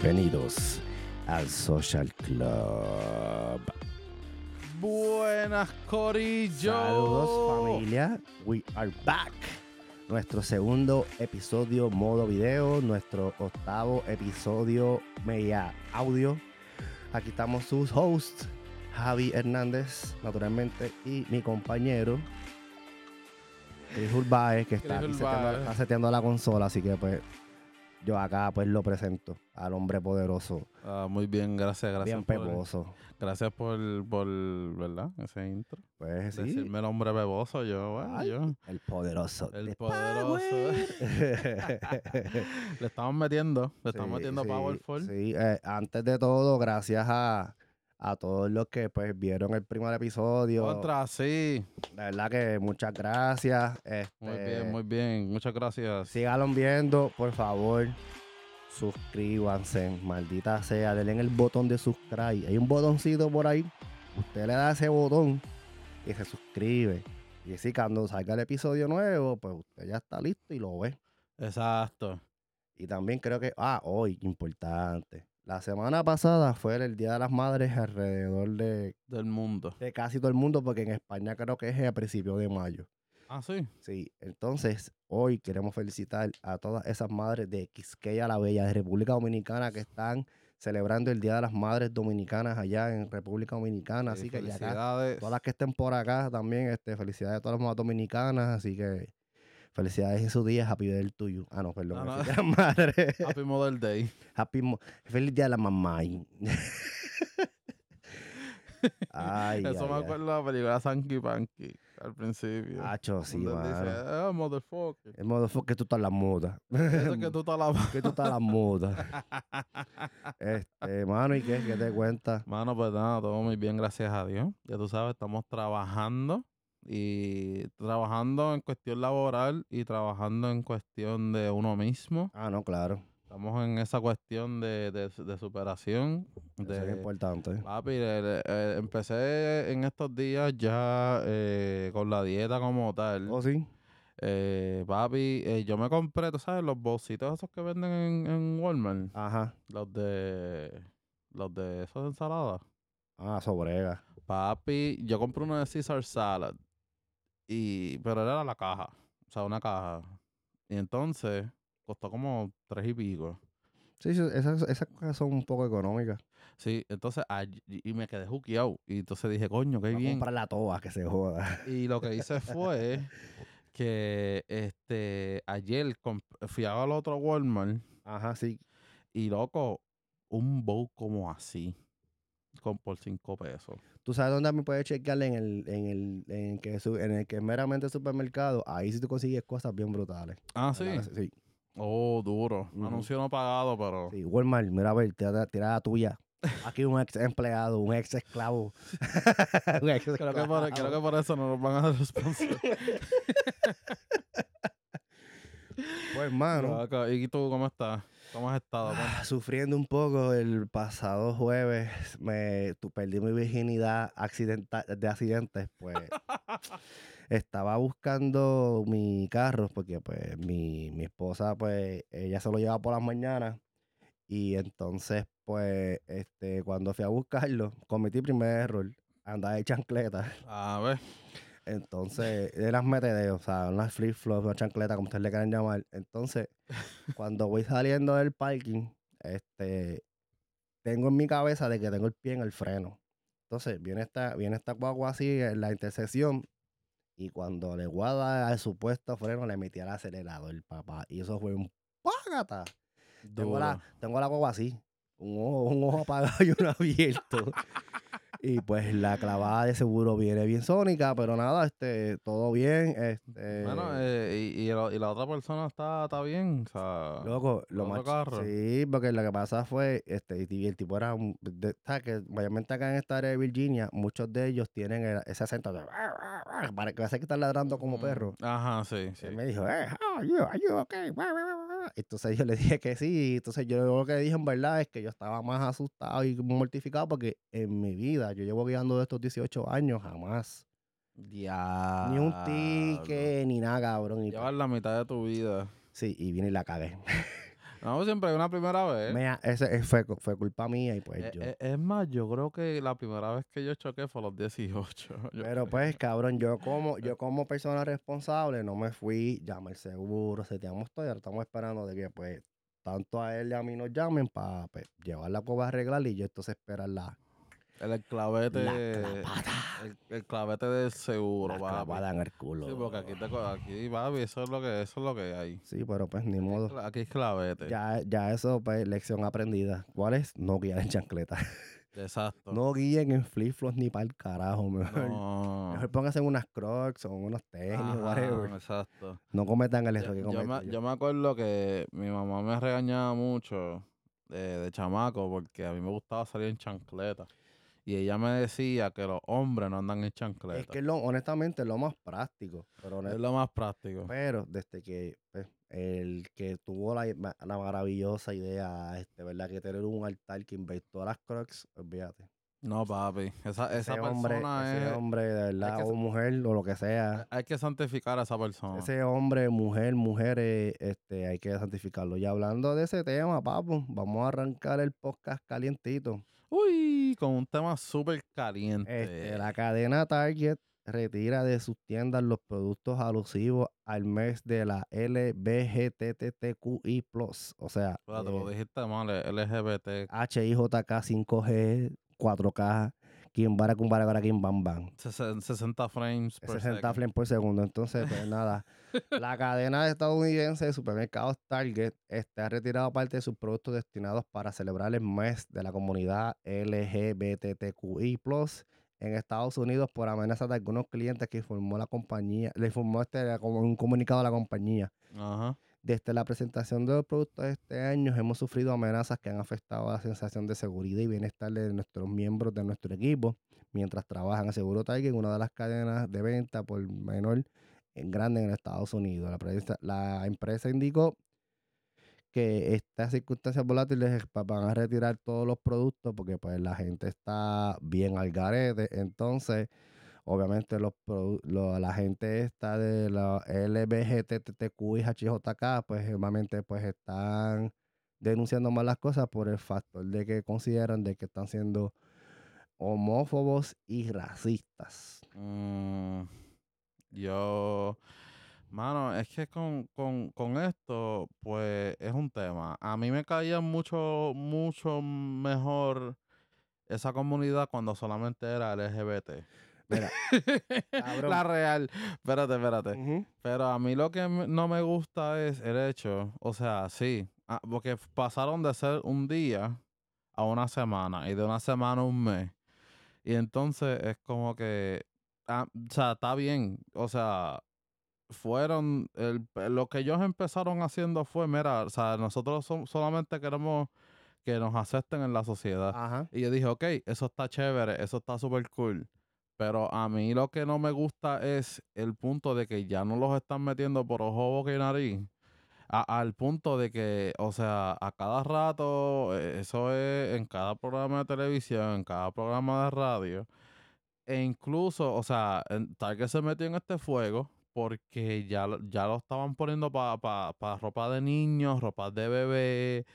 Bienvenidos al Social Club. Buenas, Corillo. Saludos familia, we are back. Nuestro segundo episodio modo video, nuestro octavo episodio media audio. Aquí estamos sus hosts, Javi Hernández, naturalmente, y mi compañero, Chris Urbaez, que está, Chris aquí seteando, está seteando la consola, así que pues yo acá pues lo presento al hombre poderoso, Ah, muy bien, gracias, gracias. bien por, peboso. Gracias por, por, ¿verdad? Ese intro. Pues sí, Decirme el hombre beboso, yo, bueno, Ay, yo. el poderoso. El de poderoso. Le estamos metiendo, le estamos metiendo Powerful. Sí, eh, antes de todo, gracias a, a todos los que pues vieron el primer episodio. Contra, sí. De verdad que muchas gracias. Muy Este, bien, muy bien. Muchas gracias. Síganlo viendo, por favor. Suscríbanse, maldita sea. Denle en el botón de subscribe. Hay un botoncito por ahí. Usted le da ese botón y se suscribe. Y así cuando salga el episodio nuevo, pues usted ya está listo y lo ve. Exacto. Y también creo que, ah, hoy, importante. La semana pasada fue el Día de las Madres alrededor de, Del mundo. de casi todo el mundo, porque en España creo que es a principios de mayo. Ah, sí. Sí, entonces hoy queremos felicitar a todas esas madres de Quisqueya la Bella, de República Dominicana, que están celebrando el Día de las Madres Dominicanas allá en República Dominicana. Sí, así que y acá, felicidades. todas las que estén por acá también, este, felicidades a todas las mamás dominicanas. Así que felicidades en su día, happy birthday to you. Ah, no, perdón, no. feliz Día de. Happy Mother Day. Happy mo- feliz día de la mamá. ay, Eso ay, me acuerdo de la película Sanky Panky al principio. Acho, sí, él dice, mano. ah, motherfucker. El que tú estás la moda. Eso es que tú estás la que tú estás la moda. Este, mano, ¿y qué? ¿Qué te cuentas? Mano, pues nada, todo muy bien, gracias a Dios. Ya tú sabes, estamos trabajando y trabajando en cuestión laboral y trabajando en cuestión de uno mismo. Ah, no, claro. Estamos en esa cuestión de, de, de superación. Eso es importante. papi, eh, eh, empecé en estos días ya eh, con la dieta como tal. ¿Oh, sí? Eh, papi, yo me compré, tú sabes, los bolsitos esos que venden en, en Walmart. Ajá. Los de. Los de esos de ensalada. Ah, sobrega. Papi, yo compré uno de Caesar Salad. Y. Pero era la caja. O sea, una caja. Y entonces costó como tres y pico. Sí, sí, esas, esas cosas son un poco económicas. Sí, entonces y me quedé juqueado. Y entonces dije, coño, qué a bien. comprar la toa, que se joda. Y lo que hice fue que este ayer fui al otro Walmart Ajá, sí. y loco, un bowl como así. Por cinco pesos. ¿Tú sabes dónde me puedes chequear en el, en el, en el que, en el que es meramente supermercado? Ahí sí tú consigues cosas bien brutales. Ah, sí. ¿Verdad? Sí. Oh, duro. Anuncio no pagado, pero. Sí, Walmart, mira a ver, tira, tira la tuya. Aquí un ex empleado, un ex esclavo. un ex Creo que, por, esclavo. creo que por eso no nos van a dar sponsor. Pues, hermano, ¿Y tú cómo estás? ¿Cómo has estado? ah, sufriendo un poco el pasado jueves, me tu- perdí mi virginidad accidenta- de accidentes, pues estaba buscando mi carro porque pues mi, mi esposa pues ella se lo lleva por las mañanas y entonces pues este cuando fui a buscarlo cometí el primer error, andaba de chancleta. A ver. Entonces, eran metedeos, o sea, unas flip-flops, una chancleta, como ustedes le quieran llamar. Entonces, cuando voy saliendo del parking, este, tengo en mi cabeza de que tengo el pie en el freno. Entonces, viene esta, viene esta guagua así en la intersección y cuando le voy a dar al supuesto freno, le metí al acelerador, papá. Y eso fue un págata. Tengo la, tengo la guagua así, un ojo, un ojo apagado y uno abierto. Y pues la clavada de seguro viene bien sónica, pero nada, este, todo bien. Este, Bueno, eh, y, y la, y la otra persona está, está bien. O sea. loco, lo más carro. Sí, porque lo que pasa fue, este, y el tipo era un, de- ¿sabes? que mayormente acá en esta área de Virginia, muchos de ellos tienen el- ese acento de para que parece que están ladrando como mm, perro. Ajá, sí, sí. Él me dijo, eh, how are you? Are you okay? Entonces yo le dije que sí. Entonces yo lo que dije en verdad es que yo estaba más asustado y mortificado porque en mi vida, yo llevo guiando de estos 18 años, jamás. Diablo. Ni un ticket, ni nada, cabrón. Y Llevas la mitad de tu vida. Sí, y vine y la cagué. No, siempre una primera vez. Mira, ese eh, fue, fue culpa mía y pues Eh, yo. eh, es más, yo creo que la primera vez que yo choqué fue a los 18. Yo- Pero pues, cabrón, yo como, yo como persona responsable no me fui, llamé el seguro, seteamos todo y ahora estamos esperando de que pues tanto a él y a mí nos llamen para llevar la coba a arreglar y yo entonces esperar la, el, clavete. la. El, el clavete del seguro, La papi. clavada en el culo. Sí, porque aquí, te, aquí, papi, eso es lo que, eso es lo que hay. Sí, pero pues ni modo. Aquí es clavete. Ya, ya eso, pues, lección aprendida. ¿Cuál es? No guiar en chancleta. Exacto. No guíen en flip-flops ni para el carajo, mejor. No. Mejor pónganse en unas crocs o unos tenis, Ajá, whatever. Exacto. No cometan el error que Yo, yo me, yo. yo me acuerdo que mi mamá me regañaba mucho de, de chamaco porque a mí me gustaba salir en chancleta. Y ella me decía que los hombres no andan en chancleta. Es que lo, honestamente es lo más práctico. Pero, honest- es lo más práctico. pero desde que pues, el que tuvo la, la maravillosa idea, este, ¿verdad? Que tener un altar que inventó las crocs, olvídate. No, papi. Esa, esa ese hombre, persona ese es. hombre, de verdad, que o mujer, o lo que sea. Hay que santificar a esa persona. Ese hombre, mujer, mujeres, este, hay que santificarlo. Y hablando de ese tema, papu, vamos a arrancar el podcast calientito. Uy, con un tema súper caliente. Este, la cadena Target retira de sus tiendas los productos alusivos al mes de la LBGTTQI+. O sea, lo eh, dijiste mal, es LGBT. HIJK 5G, 4K, Kimbara, Kumbara, Gara, Kim, Bam, Bam. 60 frames per 60 second. frames por segundo. Entonces, pues nada. La cadena estadounidense de supermercados Target este, ha retirado parte de sus productos destinados para celebrar el mes de la comunidad LGBTQI en Estados Unidos por amenazas de algunos clientes que informó la compañía, le informó este como un comunicado a la compañía. Ajá. Desde la presentación de los productos de este año hemos sufrido amenazas que han afectado la sensación de seguridad y bienestar de nuestros miembros de nuestro equipo mientras trabajan. Seguro Target, una de las cadenas de venta por menor en grande en Estados Unidos. La, empresa indicó que estas circunstancias volátiles van a retirar todos los productos porque pues la gente está bien al garete. Entonces, obviamente los, la gente esta de la LBGTTQI, HJK, pues obviamente pues están denunciando más las cosas por el factor de que consideran de que están siendo homófobos y racistas. Mm, yo, mano, es que con, con, con esto, pues es un tema. A mí me caía mucho, mucho mejor esa comunidad cuando solamente era LGBT. Mira. La real. Espérate, espérate. Pero a mí lo que no me gusta es el hecho, o sea, sí, ah, porque pasaron de ser un día a una semana y de una semana a un mes. Y entonces es como que, ah, o sea, está bien, o sea, fueron, el, lo que ellos empezaron haciendo fue, mira, o sea, nosotros som- solamente queremos que nos acepten en la sociedad. Ajá. Y yo dije, ok, eso está chévere, eso está súper cool. Pero a mí lo que no me gusta es el punto de que ya no los están metiendo por ojo, boca y nariz. al punto de que, o sea, a cada rato, eh, eso es en cada programa de televisión, en cada programa de radio. E incluso, o sea, en- Target se metió en este fuego porque ya, ya lo estaban poniendo para pa, pa ropa de niños, ropa de bebé.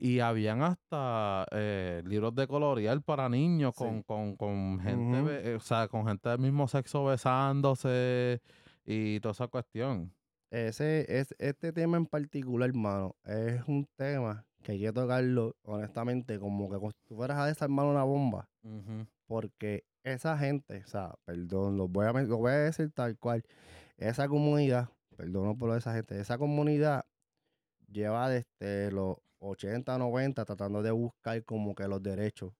Y habían hasta eh, libros de colorear para niños Sí. con, con, con gente, o sea, con gente del mismo sexo besándose y toda esa cuestión. Ese, es, este tema en particular, hermano, es un tema que hay que tocarlo, honestamente, como que tú fueras a desarmar una bomba. Porque esa gente, o sea, perdón, lo voy a, lo voy a decir tal cual, esa comunidad, perdón por esa gente, esa comunidad lleva desde los 80, 90 tratando de buscar como que los derechos.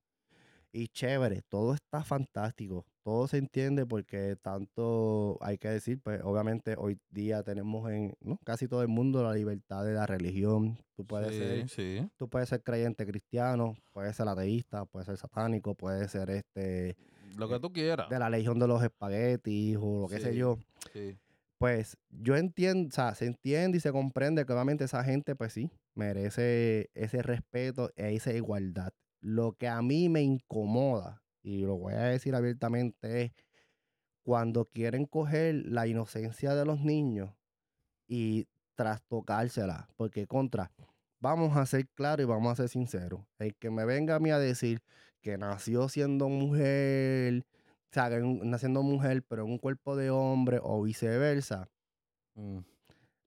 Y chévere, todo está fantástico, todo se entiende porque tanto hay que decir, pues obviamente hoy día tenemos en ¿no? casi todo el mundo la libertad de la religión. Tú puedes ser sí, tú puedes ser creyente cristiano, puedes ser ateísta, puedes ser satánico, puedes ser este Lo que tú quieras. de la legión de los espaguetis o lo que sé yo. Pues yo entiendo, o sea, se entiende y se comprende que obviamente esa gente, pues sí, merece ese respeto e esa igualdad. Lo que a mí me incomoda, y lo voy a decir abiertamente, es cuando quieren coger la inocencia de los niños y trastocársela. Porque contra, vamos a ser claros y vamos a ser sinceros. El que me venga a mí a decir que nació siendo mujer, o sea, naciendo mujer, pero en un cuerpo de hombre o viceversa, Mm,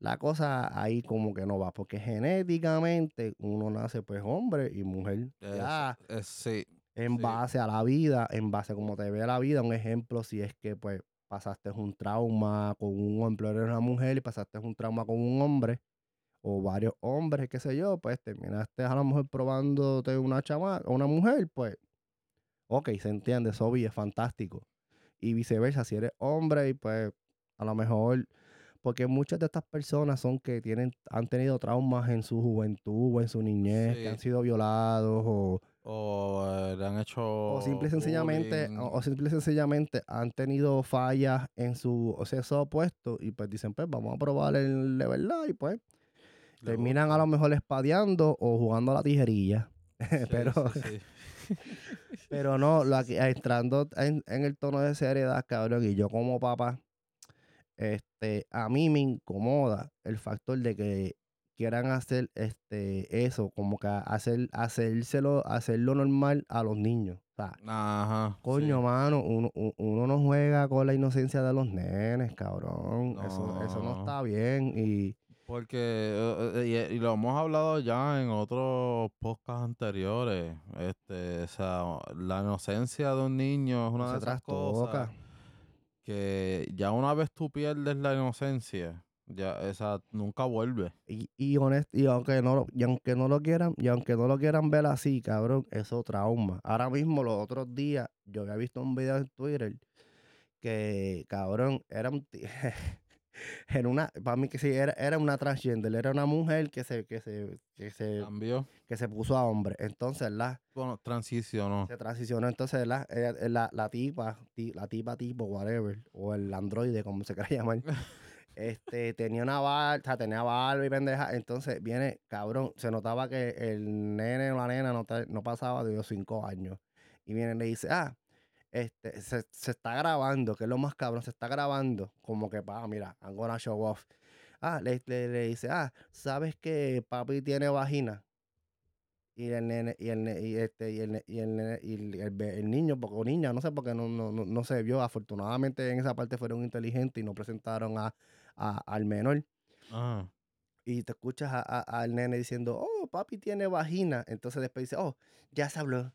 la cosa ahí como que no va, porque genéticamente uno nace pues hombre y mujer. es- Ya es- sí. en sí. base a la vida, en base a cómo te ve la vida, un ejemplo, si es que pues pasaste un trauma con un hombre, eres una mujer y pasaste un trauma con un hombre, o varios hombres, qué sé yo, pues terminaste a lo mejor probándote una chama, una mujer, pues, ok, se entiende, eso es fantástico. Y viceversa, si eres hombre y pues a lo mejor, porque muchas de estas personas son que tienen, han tenido traumas en su juventud o en su niñez, que han sido violados o O eh, le han hecho. o simple y sencillamente, o, o simple y sencillamente han tenido fallas en su sexo opuesto y pues dicen, pues vamos a probar el de verdad y pues terminan a lo mejor espadeando o jugando a la tijerilla. Sí, pero, sí, pero no, lo aquí- entrando en, en el tono de seriedad, cabrón, y yo como papá, este, a mí me incomoda el factor de que quieran hacer este eso, como que hacer, hacérselo, hacerlo normal a los niños. O sea, Ajá. Coño, sí. mano, uno, uno no juega con la inocencia de los nenes, cabrón. Eso, eso no está bien. Y Porque, eh, eh, y, y lo hemos hablado ya en otros podcasts anteriores. Este, o sea, la inocencia de un niño es una se de esas trastoca. cosas que ya una vez tú pierdes la inocencia, ya esa nunca vuelve. Y, y, honest- y aunque no lo, y aunque no lo quieran, y aunque no lo quieran ver así, cabrón, eso trauma. Ahora mismo, los otros días, yo había visto un video en Twitter que, cabrón, era un era una, para mí que sí, era, era una transgender, era una mujer que se, que se, que se, Cambió. que se puso a hombre. Entonces, la Bueno, transicionó. se transicionó entonces la, eh, la, la tipa, ti- la tipa tipo, whatever, o el androide, como se quiera llamar, este, tenía una barba, o sea, tenía barba y pendeja, entonces viene, cabrón, se notaba que el nene o la nena no, no pasaba de los cinco años, y viene y le dice, ah, este, se, se está grabando, que es lo más cabrón, se está grabando, como que, pa, mira, I'm gonna show off. Ah, le, le, le dice, ah, ¿sabes que papi tiene vagina? y el nene, y el, y este, y el, y el, nene- y el, el el niño, o niña, no sé, porque no, no, no, no se vio. Afortunadamente en esa parte fueron inteligentes y no presentaron a, a- al menor. Ajá. Y te escuchas a- a- al nene diciendo, oh, papi tiene vagina. Entonces después dice, oh, ya se habló.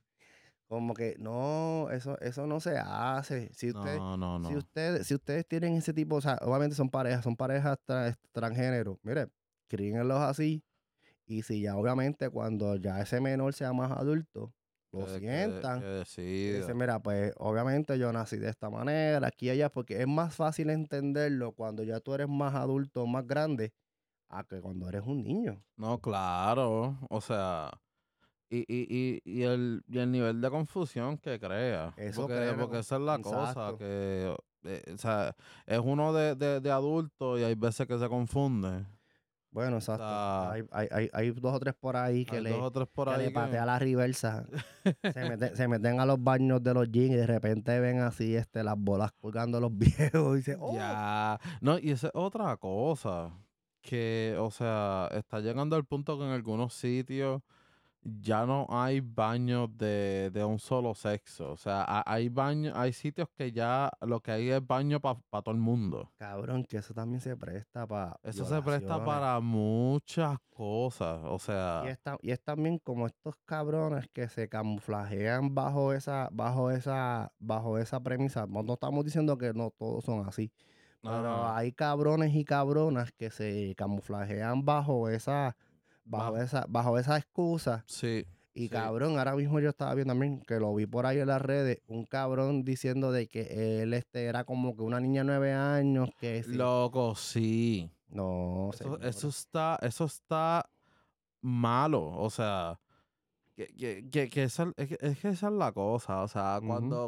Como que no, eso, eso no se hace. Si usted, No, no, no. si ustedes, si ustedes tienen ese tipo, o sea, obviamente son parejas, son parejas tra- transgénero. Mire, críenlos así. Y si ya obviamente cuando ya ese menor sea más adulto, lo Que- que- sientan. que decida. dicen, mira, pues obviamente yo nací de esta manera, aquí y allá, porque es más fácil entenderlo cuando ya tú eres más adulto, más grande, a que cuando eres un niño. No, claro. O sea, y, y, y, y, el, y el nivel de confusión que crea. Eso porque, crea porque esa es la cosa, que eh, o sea, es uno de, de, de adulto y hay veces que se confunde. Bueno, exacto. sea, hay, hay, hay, hay dos o tres por ahí que le, por que ahí le que- patea la reversa. se, meten, se meten a los baños de los jeans y de repente ven así este, las bolas colgando los viejos y dicen, oh, Ya. No, y esa es otra cosa. Que, o sea, está llegando al punto que en algunos sitios ya no hay baños de, de un solo sexo. O sea, ha- hay baños, hay sitios que ya lo que hay es baño para todo el mundo. cabrón, que eso también se presta para Eso se presta para muchas cosas. O sea, Y es, y es también como estos cabrones que se camuflajean bajo esa, bajo esa, bajo esa premisa. No, no estamos diciendo que no todos son así. Pero ajá, hay cabrones y cabronas que se camuflajean bajo esa, bajo Bajo- esa, bajo esa excusa. sí. Y Sí. cabrón, ahora mismo yo estaba viendo también, que lo vi por ahí en las redes, un cabrón diciendo de que él este era como que una niña de nueve años, que sí. Loco, sí. No, Eso, eso está, eso está malo. O sea, que, que, que, que esa, es, que, es que esa es la cosa. O sea,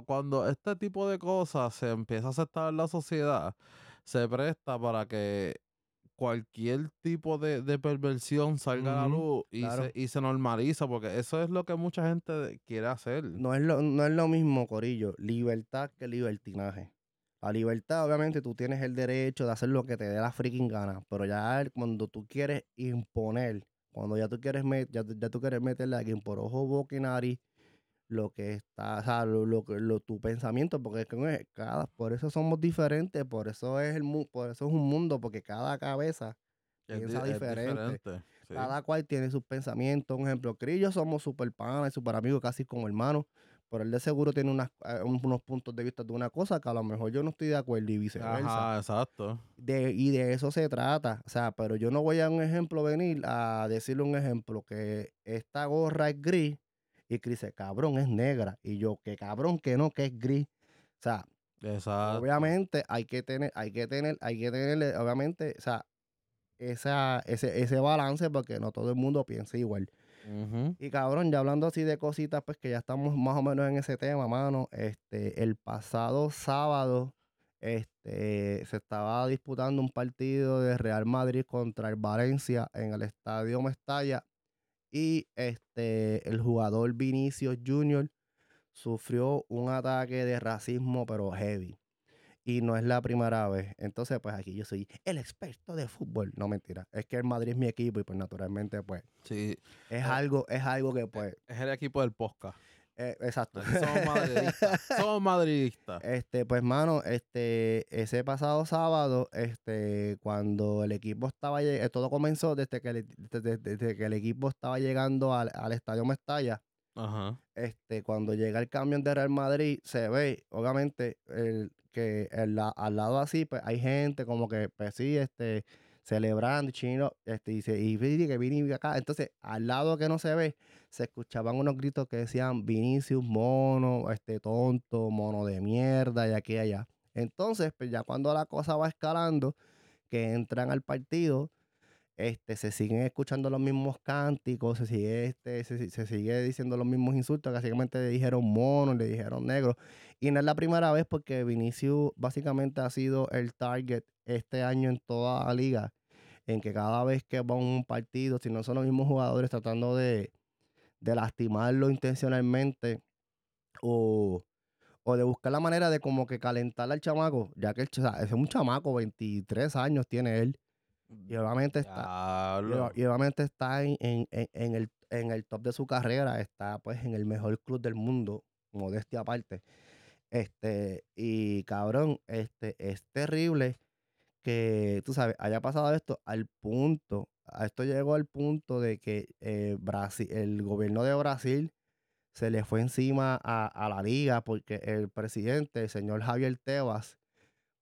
cuando este tipo de cosas se empieza a aceptar en la sociedad, se presta para que cualquier tipo de, de perversión salga a la luz y, claro. se, y se normaliza, porque eso es lo que mucha gente quiere hacer. No es, lo, no es lo mismo, Corillo, libertad que libertinaje. La libertad, obviamente, tú tienes el derecho de hacer lo que te dé la freaking gana, pero ya cuando tú quieres imponer, cuando ya tú quieres, met- ya, ya tú quieres meterle a alguien por ojo, boca y nariz, lo que está, o sea, lo, lo, tu pensamiento, porque es que es- cada, por eso somos diferentes, por eso es el mu- por eso es un mundo, porque cada cabeza Es, piensa diferente. diferente. sí. cada cual tiene sus pensamientos. Un ejemplo, Chris y yo somos súper panas y súper amigos, casi como hermanos. Pero él de seguro tiene unas, eh, un- unos puntos de vista de una cosa que a lo mejor yo no estoy de acuerdo y viceversa. Ajá, exacto. De, y de eso se trata. O sea, pero yo no voy a un ejemplo venir a decirle un ejemplo que esta gorra es gris y Chris dice, cabrón, es negra. Y yo, que cabrón, que no, que es gris. O sea, Exacto. obviamente hay que tener, hay que tener, hay que tener, obviamente, o sea, esa, ese, ese balance porque no todo el mundo piensa igual. Y cabrón, ya hablando así de cositas, pues que ya estamos más o menos en ese tema, mano. Este, el pasado sábado, este, se estaba disputando un partido de Real Madrid contra el Valencia en el Estadio Mestalla. Y este, el jugador Vinicius Junior sufrió un ataque de racismo, pero heavy. Y no es la primera vez. Entonces, pues aquí yo soy el experto de fútbol. No mentira. Es que el Madrid es mi equipo y pues naturalmente, pues, Sí, es Eh, algo, es algo que pues, es el equipo del podcast. Eh, exacto. Aquí somos madridistas. somos madridistas. Este, pues, mano, este, ese pasado sábado, este, cuando el equipo estaba, eh, todo comenzó desde que, el- desde, desde que el equipo estaba llegando al, al Estadio Mestalla, Ajá. este, cuando llega el camión de Real Madrid, se ve, obviamente, el, que el al lado así, pues, hay gente como que, pues, sí, este, celebrando, chino, este, y, se- y que vine acá, entonces, al lado que no se ve, se escuchaban unos gritos que decían Vinicius, mono, este, tonto, mono de mierda, y aquí y allá. Entonces, pues, ya cuando la cosa va escalando, que entran al partido, este, se siguen escuchando los mismos cánticos, se sigue, este, se, se sigue diciendo los mismos insultos, básicamente le dijeron mono, le dijeron negro. Y no es la primera vez porque Vinicius básicamente ha sido el target este año en toda la liga, en que cada vez que va un partido, si no son los mismos jugadores tratando de, de lastimarlo intencionalmente o, o de buscar la manera de como que calentar al chamaco, ya que el, o es un chamaco, 23 años tiene él. Y obviamente está, y, Diablo. o- y obviamente está en, en- en- en el, en el top de su carrera, está pues en el mejor club del mundo, modestia aparte. Este, y cabrón, este, es terrible que, tú sabes, haya pasado esto al punto, a esto llegó al punto de que eh, Brasil, el gobierno de Brasil se le fue encima a, a la liga porque el presidente, el señor Javier Tebas,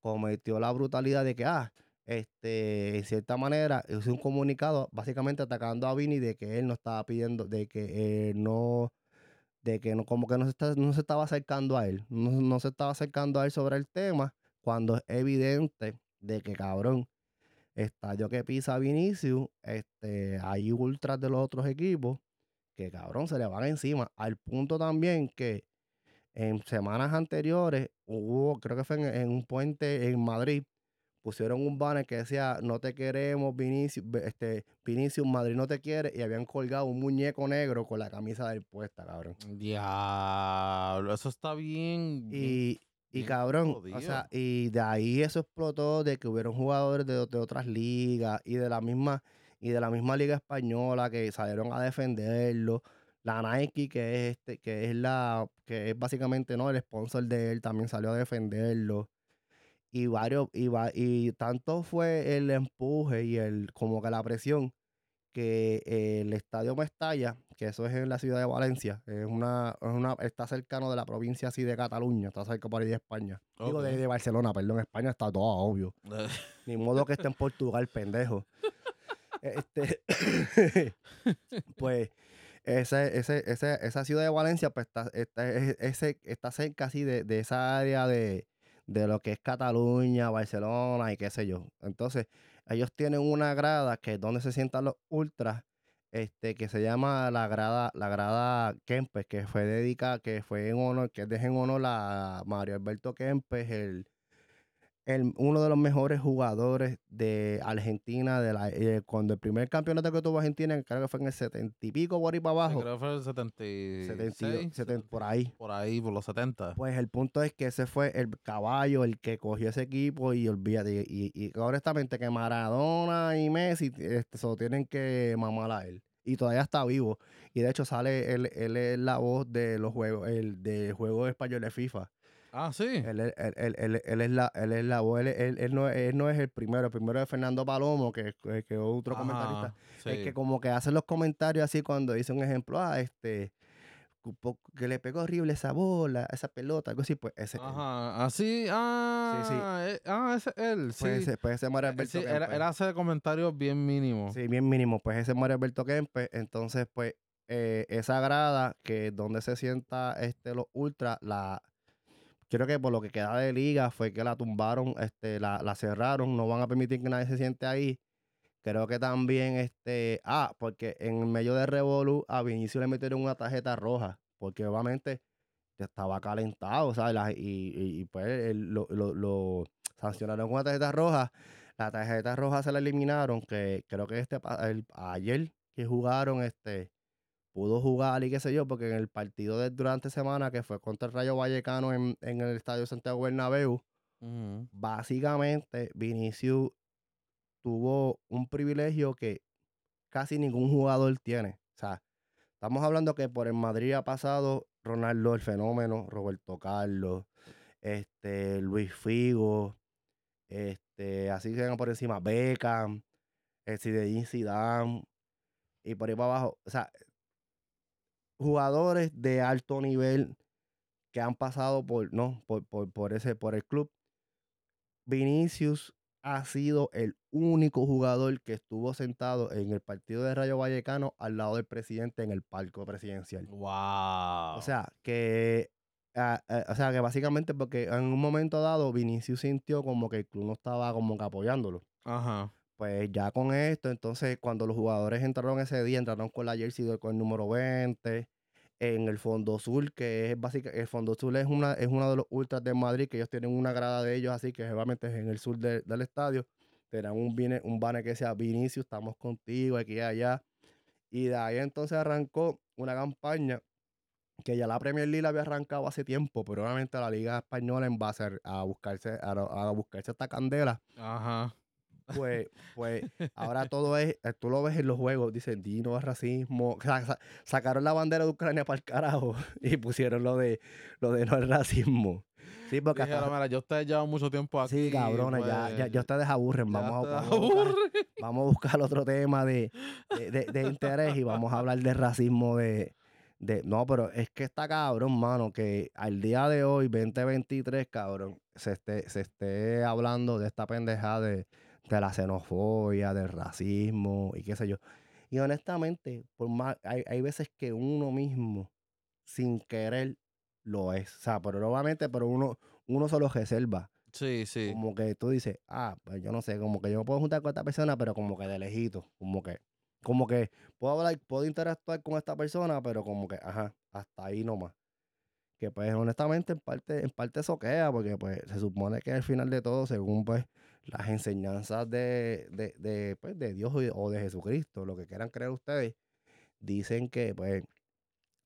cometió la brutalidad de que, ah, este, en cierta manera, hizo un comunicado básicamente atacando a Vini de que él no estaba pidiendo, de que él no, de que no, como que no se, no se estaba acercando a él, no, no se estaba acercando a él sobre el tema, cuando es evidente de que, cabrón, estadio que pisa Vinicius, este, hay ultras de los otros equipos que, cabrón, se le van encima, al punto también que en semanas anteriores hubo, creo que fue en, en un puente en Madrid, pusieron un banner que decía, no te queremos, Vinicius, este, Vinicius, Madrid no te quiere, y habían colgado un muñeco negro con la camisa del puesta, cabrón. Diablo. Eso está bien. Y, y cabrón, o sea, y de ahí eso explotó de que hubieron jugadores de, de otras ligas y de la misma y de la misma liga española que salieron a defenderlo. La Nike, que es este, que es la, que es básicamente no el sponsor de él, también salió a defenderlo. Y varios, y, va- y tanto fue el empuje y el, como que la presión, que eh, el estadio Mestalla, que eso es en la ciudad de Valencia, es una, es una, está cercano de la provincia así de Cataluña, está cerca por ahí de España. Digo, de, de Barcelona, perdón, España está todo obvio. Ni modo que esté en Portugal, pendejo. Este, pues ese, ese, ese- esa ciudad de Valencia pues está, está, es- ese- está cerca así de, de esa área de, de lo que es Cataluña, Barcelona y qué sé yo. Entonces, ellos tienen una grada que es donde se sientan los ultras, este, que se llama la grada, la grada Kempes, que fue dedicada, que fue en honor, que es en honor a Mario Alberto Kempes, el, el, uno de los mejores jugadores de Argentina, de la, eh, cuando el primer campeonato que tuvo Argentina, creo que fue en el 70 y pico por ahí para abajo. Creo que fue el 76, 72, 70, por ahí. Por ahí, por los 70. Pues el punto es que ese fue el caballo, el que cogió ese equipo y olvídate. Y, y, y honestamente que Maradona y Messi este, se lo tienen que mamar a él. Y todavía está vivo. Y de hecho sale, él, él es la voz de los juegos, el de juegos españoles FIFA. Ah, sí. Él, él, él, él, él es la, él es la voz, él, él, no, él no es el primero, el primero es Fernando Palomo, que es otro Ajá, comentarista. sí. Es que como que hacen los comentarios así cuando dice un ejemplo, ah, este, que le pegó horrible esa bola, esa pelota, algo así, pues ese, Ajá, así, ah, eh, ah, ese es él, sí. pues ese, pues ese Mario Eh, Alberto sí, él, Kempes. él hace comentarios bien mínimos. Sí, bien mínimo, pues ese Mario Alberto Kempes, entonces pues eh, esa grada que donde se sienta este los ultras, la creo que por lo que queda de liga fue que la tumbaron, este, la, la cerraron, no van a permitir que nadie se siente ahí. Creo que también, este, ah, porque en medio de Revolu a Vinicio le metieron una tarjeta roja, porque obviamente estaba calentado, ¿sabes? La- y, y- pues lo, lo- lo sancionaron con una tarjeta roja. La tarjeta roja se la eliminaron, que creo que este el- ayer que jugaron, este, pudo jugar y qué sé yo, porque en el partido de durante semana que fue contra el Rayo Vallecano en, en el Estadio Santiago Bernabéu, básicamente Vinicius tuvo un privilegio que casi ningún jugador tiene. O sea, estamos hablando que por el Madrid ha pasado Ronaldo el fenómeno, Roberto Carlos, este, Luis Figo, este, así que por encima, Beckham, el Zinedine Zidane, y por ahí para abajo. O sea, jugadores de alto nivel que han pasado por, no, por, por, por ese, por el club. Vinicius ha sido el único jugador que estuvo sentado en el partido de Rayo Vallecano al lado del presidente en el palco presidencial. Wow. O sea, que ah, ah, o sea, que básicamente porque en un momento dado Vinicius sintió como que el club no estaba como que apoyándolo. Ajá. Pues ya con esto, entonces cuando los jugadores entraron ese día, entraron con la jersey con el número 20, en el Fondo Sur, que es básicamente, el Fondo Sur es una, es uno de los ultras de Madrid, que ellos tienen una grada de ellos así, que obviamente en el sur de- del estadio, tendrán un, bine- un banner que decía Vinicius, estamos contigo, aquí y allá. Y de ahí entonces arrancó una campaña que ya la Premier League había arrancado hace tiempo, pero obviamente la Liga Española en base a buscarse, a, a buscarse esta candela, Ajá. Pues, pues ahora todo es, eh, tú lo ves en los juegos, dicen Dino racismo, sacaron la bandera de Ucrania para el carajo y pusieron lo de lo de no el racismo. Sí, porque hasta- Dijeron, mira, yo ustedes llevan mucho tiempo aquí. sí, cabrones, ya, ya, pues, ya ustedes aburren, ya vamos, a, ustedes vamos, a buscar, aburren. vamos a buscar otro tema de, de, de- de interés y vamos a hablar de racismo de, de, no, pero es que está cabrón, mano, que al día de hoy, 2023, cabrón, se esté, se esté hablando de esta pendejada de, de la xenofobia, del racismo y qué sé yo. Y honestamente, por más, hay, hay veces que uno mismo, sin querer, lo es. O sea, pero obviamente, pero uno, uno se lo reserva. Sí, sí. Como que tú dices, ah, pues yo no sé, como que yo me puedo juntar con esta persona, pero como que de lejito, como que, como que puedo hablar, puedo interactuar con esta persona, pero como que, ajá, hasta ahí nomás. Que pues honestamente en parte, en parte soquea, porque pues se supone que al final de todo, según pues las enseñanzas de, de, de, pues, de Dios o- de Jesucristo, lo que quieran creer ustedes, dicen que pues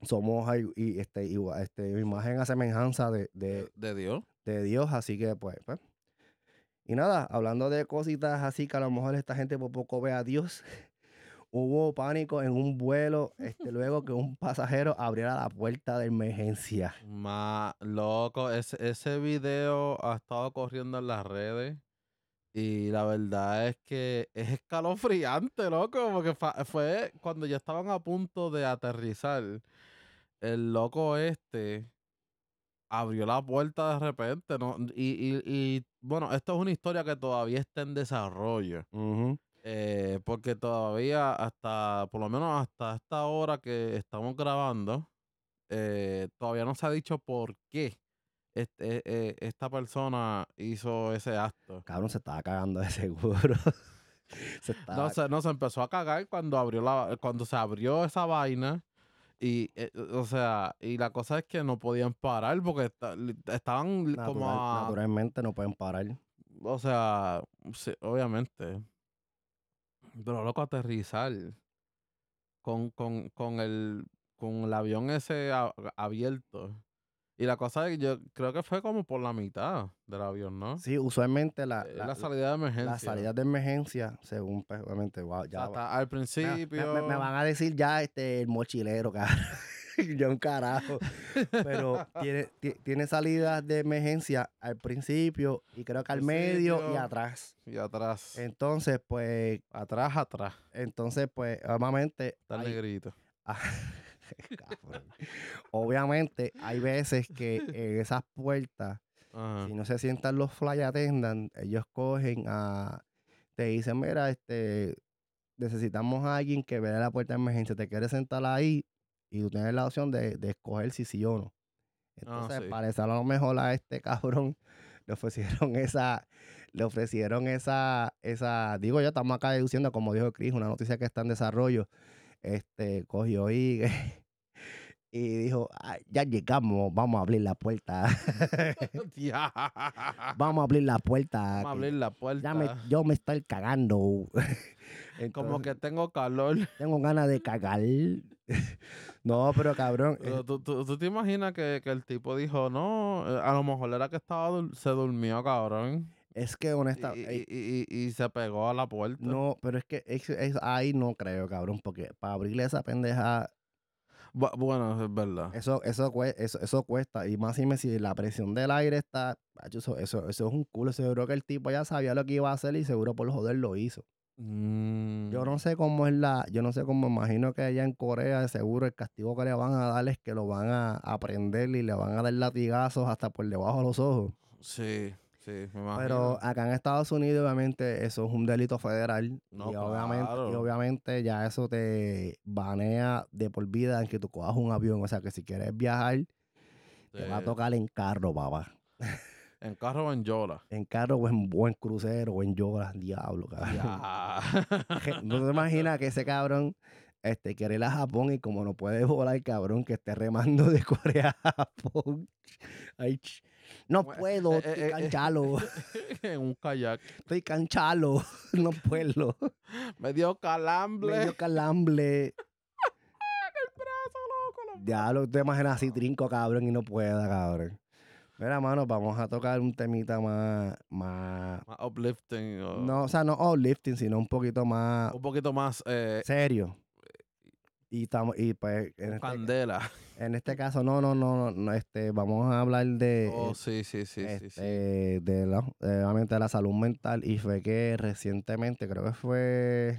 somos y, este, igual, este, imagen a semejanza de, de, De Dios. de Dios, así que pues, pues. Y nada, hablando de cositas así que a lo mejor esta gente por poco ve a Dios, hubo pánico en un vuelo, este, luego que un pasajero abriera la puerta de emergencia. Ma, loco, ese, ese video ha estado corriendo en las redes y la verdad es que es escalofriante, loco, porque fue cuando ya estaban a punto de aterrizar, el loco este abrió la puerta de repente, ¿no? Y, y, y bueno, esto es una historia que todavía está en desarrollo. Eh, porque todavía hasta, por lo menos hasta esta hora que estamos grabando, eh, todavía no se ha dicho por qué este, eh, esta persona hizo ese acto. Cabrón, se estaba cagando de seguro. se estaba... No se, no, se empezó a cagar cuando abrió la, cuando se abrió esa vaina. Y, eh, o sea, y la cosa es que no podían parar porque estaban natural- como a, naturalmente no pueden parar. O sea, sí, obviamente. Pero loco, aterrizar con, con, con el con el avión ese a- abierto. Y la cosa es que yo creo que fue como por la mitad del avión, ¿no? Sí, usualmente la, Eh, la, la salida de emergencia. la salida de emergencia, según, pues, obviamente, wow, ya va- hasta al principio. me- me van a decir ya este el mochilero, cara. Yo un carajo. Pero tiene, ti- tiene salidas de emergencia al principio y creo que al medio y atrás. Y atrás. Entonces, pues, atrás, atrás. entonces, pues, obviamente. Está negrito. Ah, cabrón. Obviamente, hay veces que en esas puertas, Ajá. si no se sientan los fly attendants, ellos cogen a. Te dicen, mira, este. Necesitamos a alguien que vea la puerta de emergencia. Te quieres sentar ahí y tú tienes la opción de, de escoger si sí o no. Entonces, sí. parece a lo mejor a este cabrón le ofrecieron esa, le ofrecieron esa, esa, digo yo, estamos acá deduciendo, como dijo Chris, una noticia que está en desarrollo. Este, cogió y, y dijo, "Ah, ya llegamos, vamos a abrir la puerta. Vamos a abrir la puerta. Vamos a abrir la puerta. ya me- yo me estoy cagando. Como que tengo calor. tengo ganas de cagar. no, pero cabrón. eh, ¿Tú, tú, tú te imaginas que, que el tipo dijo, no, eh, a lo mejor era que estaba se durmió, cabrón. Es que honestamente. y- y- y se pegó a la puerta. No, pero es que es, es- ahí no creo, cabrón, porque para abrirle esa pendeja, Bu- bueno, es verdad. eso, eso, eso, eso cuesta. Y más y me si la presión del aire está, eso, eso, eso es un culo. Seguro que el tipo ya sabía lo que iba a hacer y seguro por joder lo hizo. Mm, Yo no sé cómo es la, yo no sé cómo imagino que allá en Corea, de seguro el castigo que le van a dar es que lo van a, a prender y le van a dar latigazos hasta por debajo de los ojos. Sí, sí, me imagino. Pero acá en Estados Unidos, obviamente, eso es un delito federal. No, y, obviamente, y claro. obviamente ya eso te banea de por vida en que tú cojas un avión. O sea que si quieres viajar, te va a tocar en carro, papá. En carro o en Yola. En carro o en buen crucero o en yoga, diablo, cabrón. Ya. No te imaginas que ese cabrón este, quiere ir a Japón y como no puede volar, cabrón, que esté remando de Corea a Japón. Ay, ch- no Bueno, puedo, eh, estoy eh, eh, canchalo, en un kayak. estoy canchalo, no puedo. Me dio calambre. medio calambre. brazo, loco, Ya lo te imaginas así trinco, cabrón, y no pueda, cabrón. Mira, mano, vamos a tocar un temita más, más, Más uplifting. o no, o sea, no all lifting, sino un poquito más Un poquito más eh, serio. Y estamos, y pues, en este, candela. en este caso, no, no, no, no, este, vamos a hablar de, Oh, sí, sí, sí, sí, sí. este, de la, de, obviamente, de la salud mental. Y fue que recientemente, creo que fue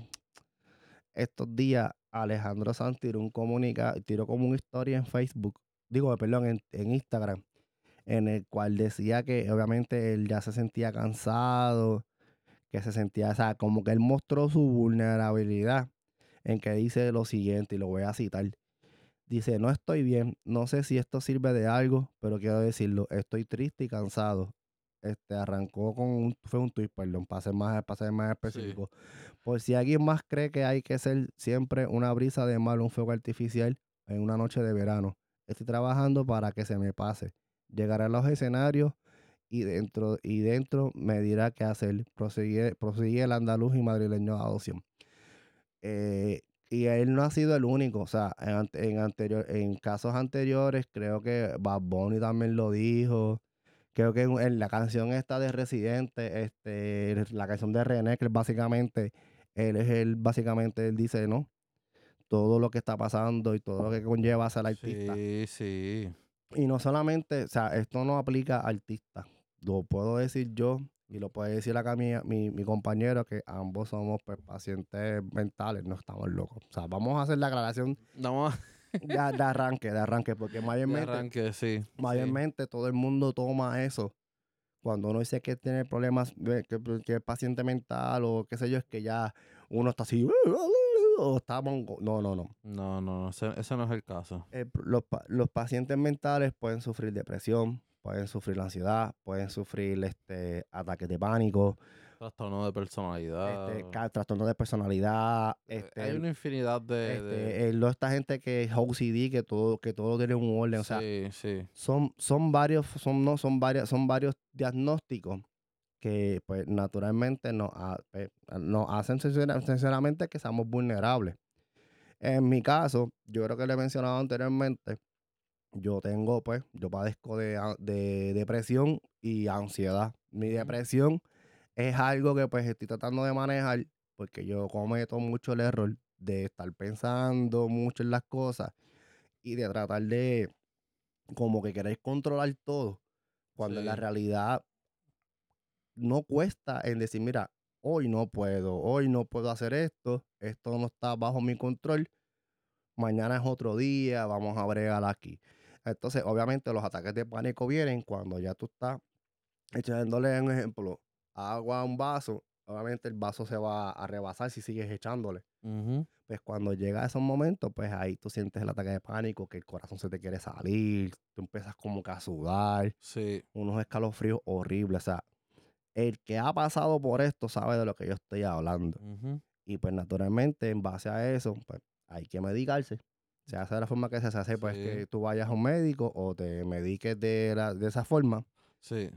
estos días, Alejandro Sanz tiró un comunica, tiró como una historia en Facebook, digo, perdón, en, en Instagram, en el cual decía que obviamente él ya se sentía cansado, que se sentía, o sea, como que él mostró su vulnerabilidad en que dice lo siguiente, y lo voy a citar. Dice, no estoy bien, no sé si esto sirve de algo, pero quiero decirlo, estoy triste y cansado. Este arrancó con un, fue un tweet, perdón, para ser más, para ser más específico. Por si alguien más cree que hay que ser siempre una brisa de mal, un fuego artificial en una noche de verano. Estoy trabajando para que se me pase. Llegaré a los escenarios y dentro, y dentro me dirá qué hacer. Prosigue, prosigue el andaluz y madrileño de adopción. Eh, y él no ha sido el único, o sea, en, en, anterior, en casos anteriores creo que Bad Bunny también lo dijo. Creo que en, en la canción esta de Residente, este, la canción de René, que básicamente, él es el, básicamente, él dice, ¿no? Todo lo que está pasando y todo lo que conlleva ser artista. Sí, sí. Y no solamente, o sea, esto no aplica a artistas. Lo puedo decir yo y lo puede decir acá mi, mi, mi compañero que ambos somos pues, pacientes mentales, no estamos locos. O sea, vamos a hacer la aclaración Vamos de, de arranque, de arranque, porque mayormente, arranque, sí. sí. mayormente todo el mundo toma eso. Cuando uno dice que tiene problemas, de- que, que es paciente mental o qué sé yo, es que ya uno está así, o está mongo. No, no, no. No, no, ese, ese no es el caso. los, los pacientes mentales pueden sufrir depresión, pueden sufrir ansiedad, pueden sufrir este, ataques de pánico, Trastorno de personalidad. este, trastornos de personalidad, Eh, este, Hay una infinidad de... este, de- eh, esta gente que es OCD, que todo, que todo tiene un orden, o sea, sí, sí. son, son varios, son, no, son varias, son varios diagnósticos que pues naturalmente nos, pues, nos hacen sinceramente que seamos vulnerables. En mi caso, yo creo que le he mencionado anteriormente, yo tengo, pues, yo padezco de, de depresión y ansiedad. Mi depresión es algo que pues estoy tratando de manejar porque yo cometo mucho el error de estar pensando mucho en las cosas y de tratar de como que querer controlar todo, cuando en la realidad no cuesta en decir, mira, hoy no puedo, hoy no puedo hacer esto, esto no está bajo mi control, mañana es otro día, vamos a bregar aquí. Entonces, obviamente, los ataques de pánico vienen cuando ya tú estás echándole un ejemplo, agua a un vaso, obviamente el vaso se va a rebasar si sigues echándole. Pues cuando llega a esos momentos, pues ahí tú sientes el ataque de pánico, que el corazón se te quiere salir, tú empiezas como que a sudar, sí. unos escalofríos horribles. O sea, el que ha pasado por esto sabe de lo que yo estoy hablando. Y pues naturalmente, en base a eso, pues hay que medicarse. Se hace de la forma que se hace, pues que tú vayas a un médico o te mediques de, la, de esa forma. Sí.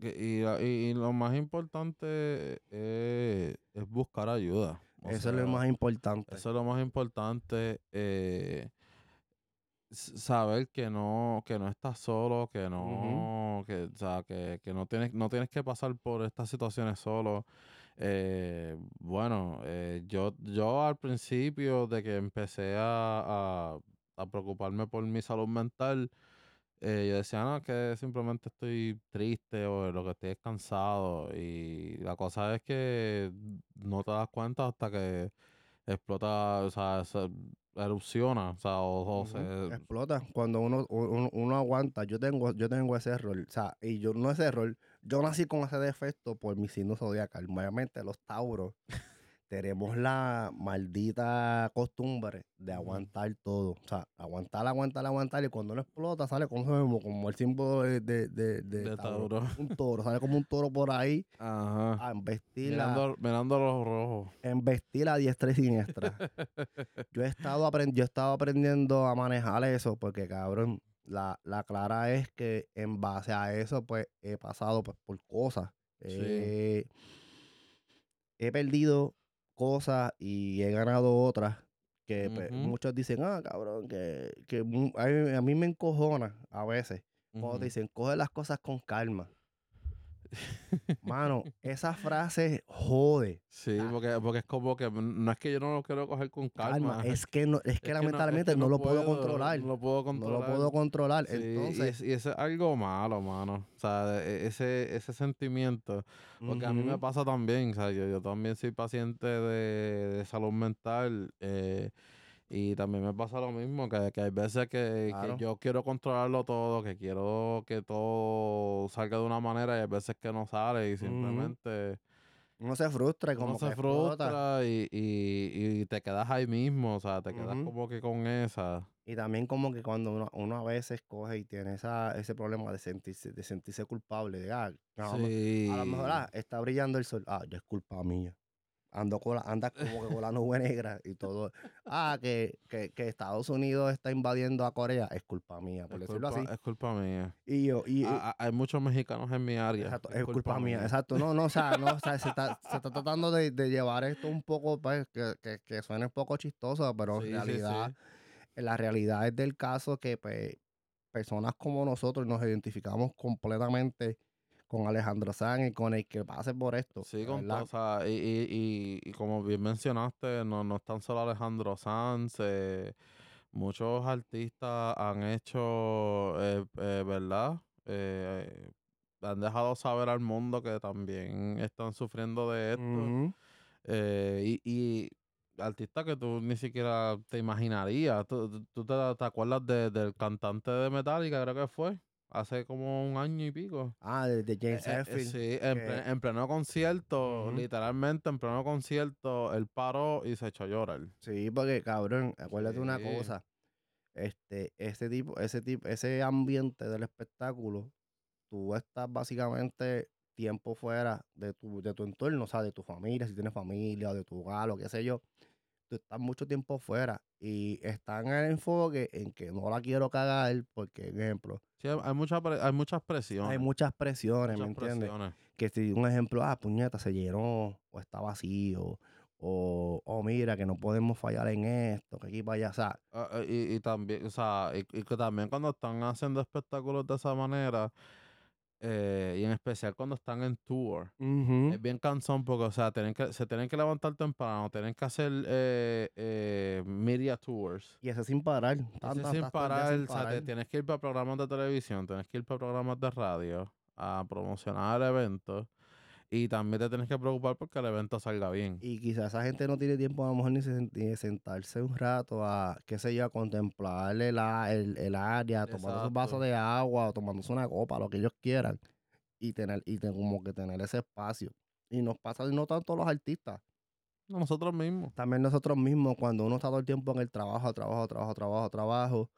Y, lo más importante es, buscar ayuda. eso es lo más importante. Eso es lo más importante. Eh, saber que no, que no estás solo, que no, que, o sea, que, no tienes, no tienes que pasar por estas situaciones solo. Eh, bueno, eh, yo, yo al principio de que empecé a, a, preocuparme por mi salud mental, eh, yo decía, no, que simplemente estoy triste o lo que estoy es cansado. Y la cosa es que no te das cuenta hasta que explota, o sea, erupciona, o sea, o, se... Explota cuando uno, uno, aguanta. Yo tengo, yo tengo ese error, o sea, y yo no ese error, yo nací con ese defecto por mi signo zodiacal. Obviamente los tauros tenemos la maldita costumbre de aguantar todo. O sea, aguantar, aguantar, aguantar. Y cuando no explota, sale como, como el símbolo de, de, tauro. Un toro. Sale como un toro por ahí. Ajá. A investir. Mirando, mirando los rojos. Investir a diestra y siniestra. yo, he estado yo he estado aprendiendo a manejar eso porque, cabrón, la, clara es que en base a eso, pues, he pasado pues, por cosas. he perdido cosas y he ganado otras que pues, muchos dicen, ah, cabrón, que, que a, mí, me encojona a veces. Cuando te dicen, coge las cosas con calma. Mano, esa frase jode. Sí, porque, porque es como que no es que yo no lo quiero coger con calma. es que no, es que lamentablemente no, lo puedo, controlar. No lo puedo controlar. No lo puedo controlar. Entonces, y, eso es algo malo, mano. O sea, e, ese, ese sentimiento. Porque a mí me pasa también. O sea, yo, yo también soy paciente de, de salud mental. Eh, y también me pasa lo mismo, que, hay veces que, yo quiero controlarlo todo, que quiero que todo salga de una manera y hay veces que no sale y simplemente... Uno se frustra y como se frustra y, te quedas ahí mismo, o sea, te quedas como que con esa. Y también como que cuando uno, a veces coge y tiene esa, ese problema de sentirse, de sentirse culpable, de, ah, a lo mejor ah, está brillando el sol, ah, ya es culpa mía ando con anda como que con la nube negra y todo. Ah, que, que, que, Estados Unidos está invadiendo a Corea, es culpa mía, por decirlo así. Es culpa mía. Y yo, y, hay muchos mexicanos en mi área. Exacto, es, culpa, mía. exacto. No, no, o sea, no, o sea, se está, se está tratando de, de, llevar esto un poco, pues, que, que, que suene un poco chistoso, pero en realidad, la realidad es del caso que, pues, personas como nosotros nos identificamos completamente con Alejandro Sanz y con el que pase por esto. Sí, con o sea, y, y, como bien mencionaste, no, no es tan solo Alejandro Sanz, eh, muchos artistas han hecho, eh, eh, ¿verdad? han dejado saber al mundo que también están sufriendo de esto. y, y artistas que tú ni siquiera te imaginarías. ¿Tú, te, te, acuerdas del cantante de Metallica, creo que fue? Hace como un año y pico. Ah, de, James eh, eh, sí, en, pleno concierto, literalmente en pleno concierto, él paró y se echó a llorar. Sí, porque cabrón, acuérdate una cosa. Este, ese tipo, ese tipo, ese ambiente del espectáculo, tú estás básicamente tiempo fuera de tu, de tu entorno, o sea, de tu familia, si tienes familia, o de tu hogar, o qué sé yo tú estás mucho tiempo fuera y están en el enfoque en que no la quiero cagar porque, ejemplo. Sí, hay, mucha, hay muchas presiones. Hay muchas presiones, ¿me entiendes? que si un ejemplo, ah, puñeta, se llenó o está vacío, o, oh, mira, que no podemos fallar en esto, que aquí vaya, o. Ah, ah, y, y, también, o sea, y, que también cuando están haciendo espectáculos de esa manera, eh, y en especial cuando están en tour, es bien cansón porque, o sea, tienen que, se tienen que levantar temprano, tienen que hacer eh, eh, media tours. Y eso sin parar. sin parar, o sea, tienes que ir para programas de televisión, tienes que ir para programas de radio a promocionar el evento. Y también te tienes que preocupar porque el evento salga bien. Y quizás esa gente no tiene tiempo a lo mejor ni, de sentarse un rato a, qué sé yo, a contemplar el, el, área, tomando un vaso de agua o tomándose una copa, lo que ellos quieran. Y tener, y como que tener ese espacio. Y nos pasa no tanto los artistas. Nosotros mismos. También nosotros mismos, cuando uno está todo el tiempo en el trabajo, trabajo, trabajo, trabajo, trabajo,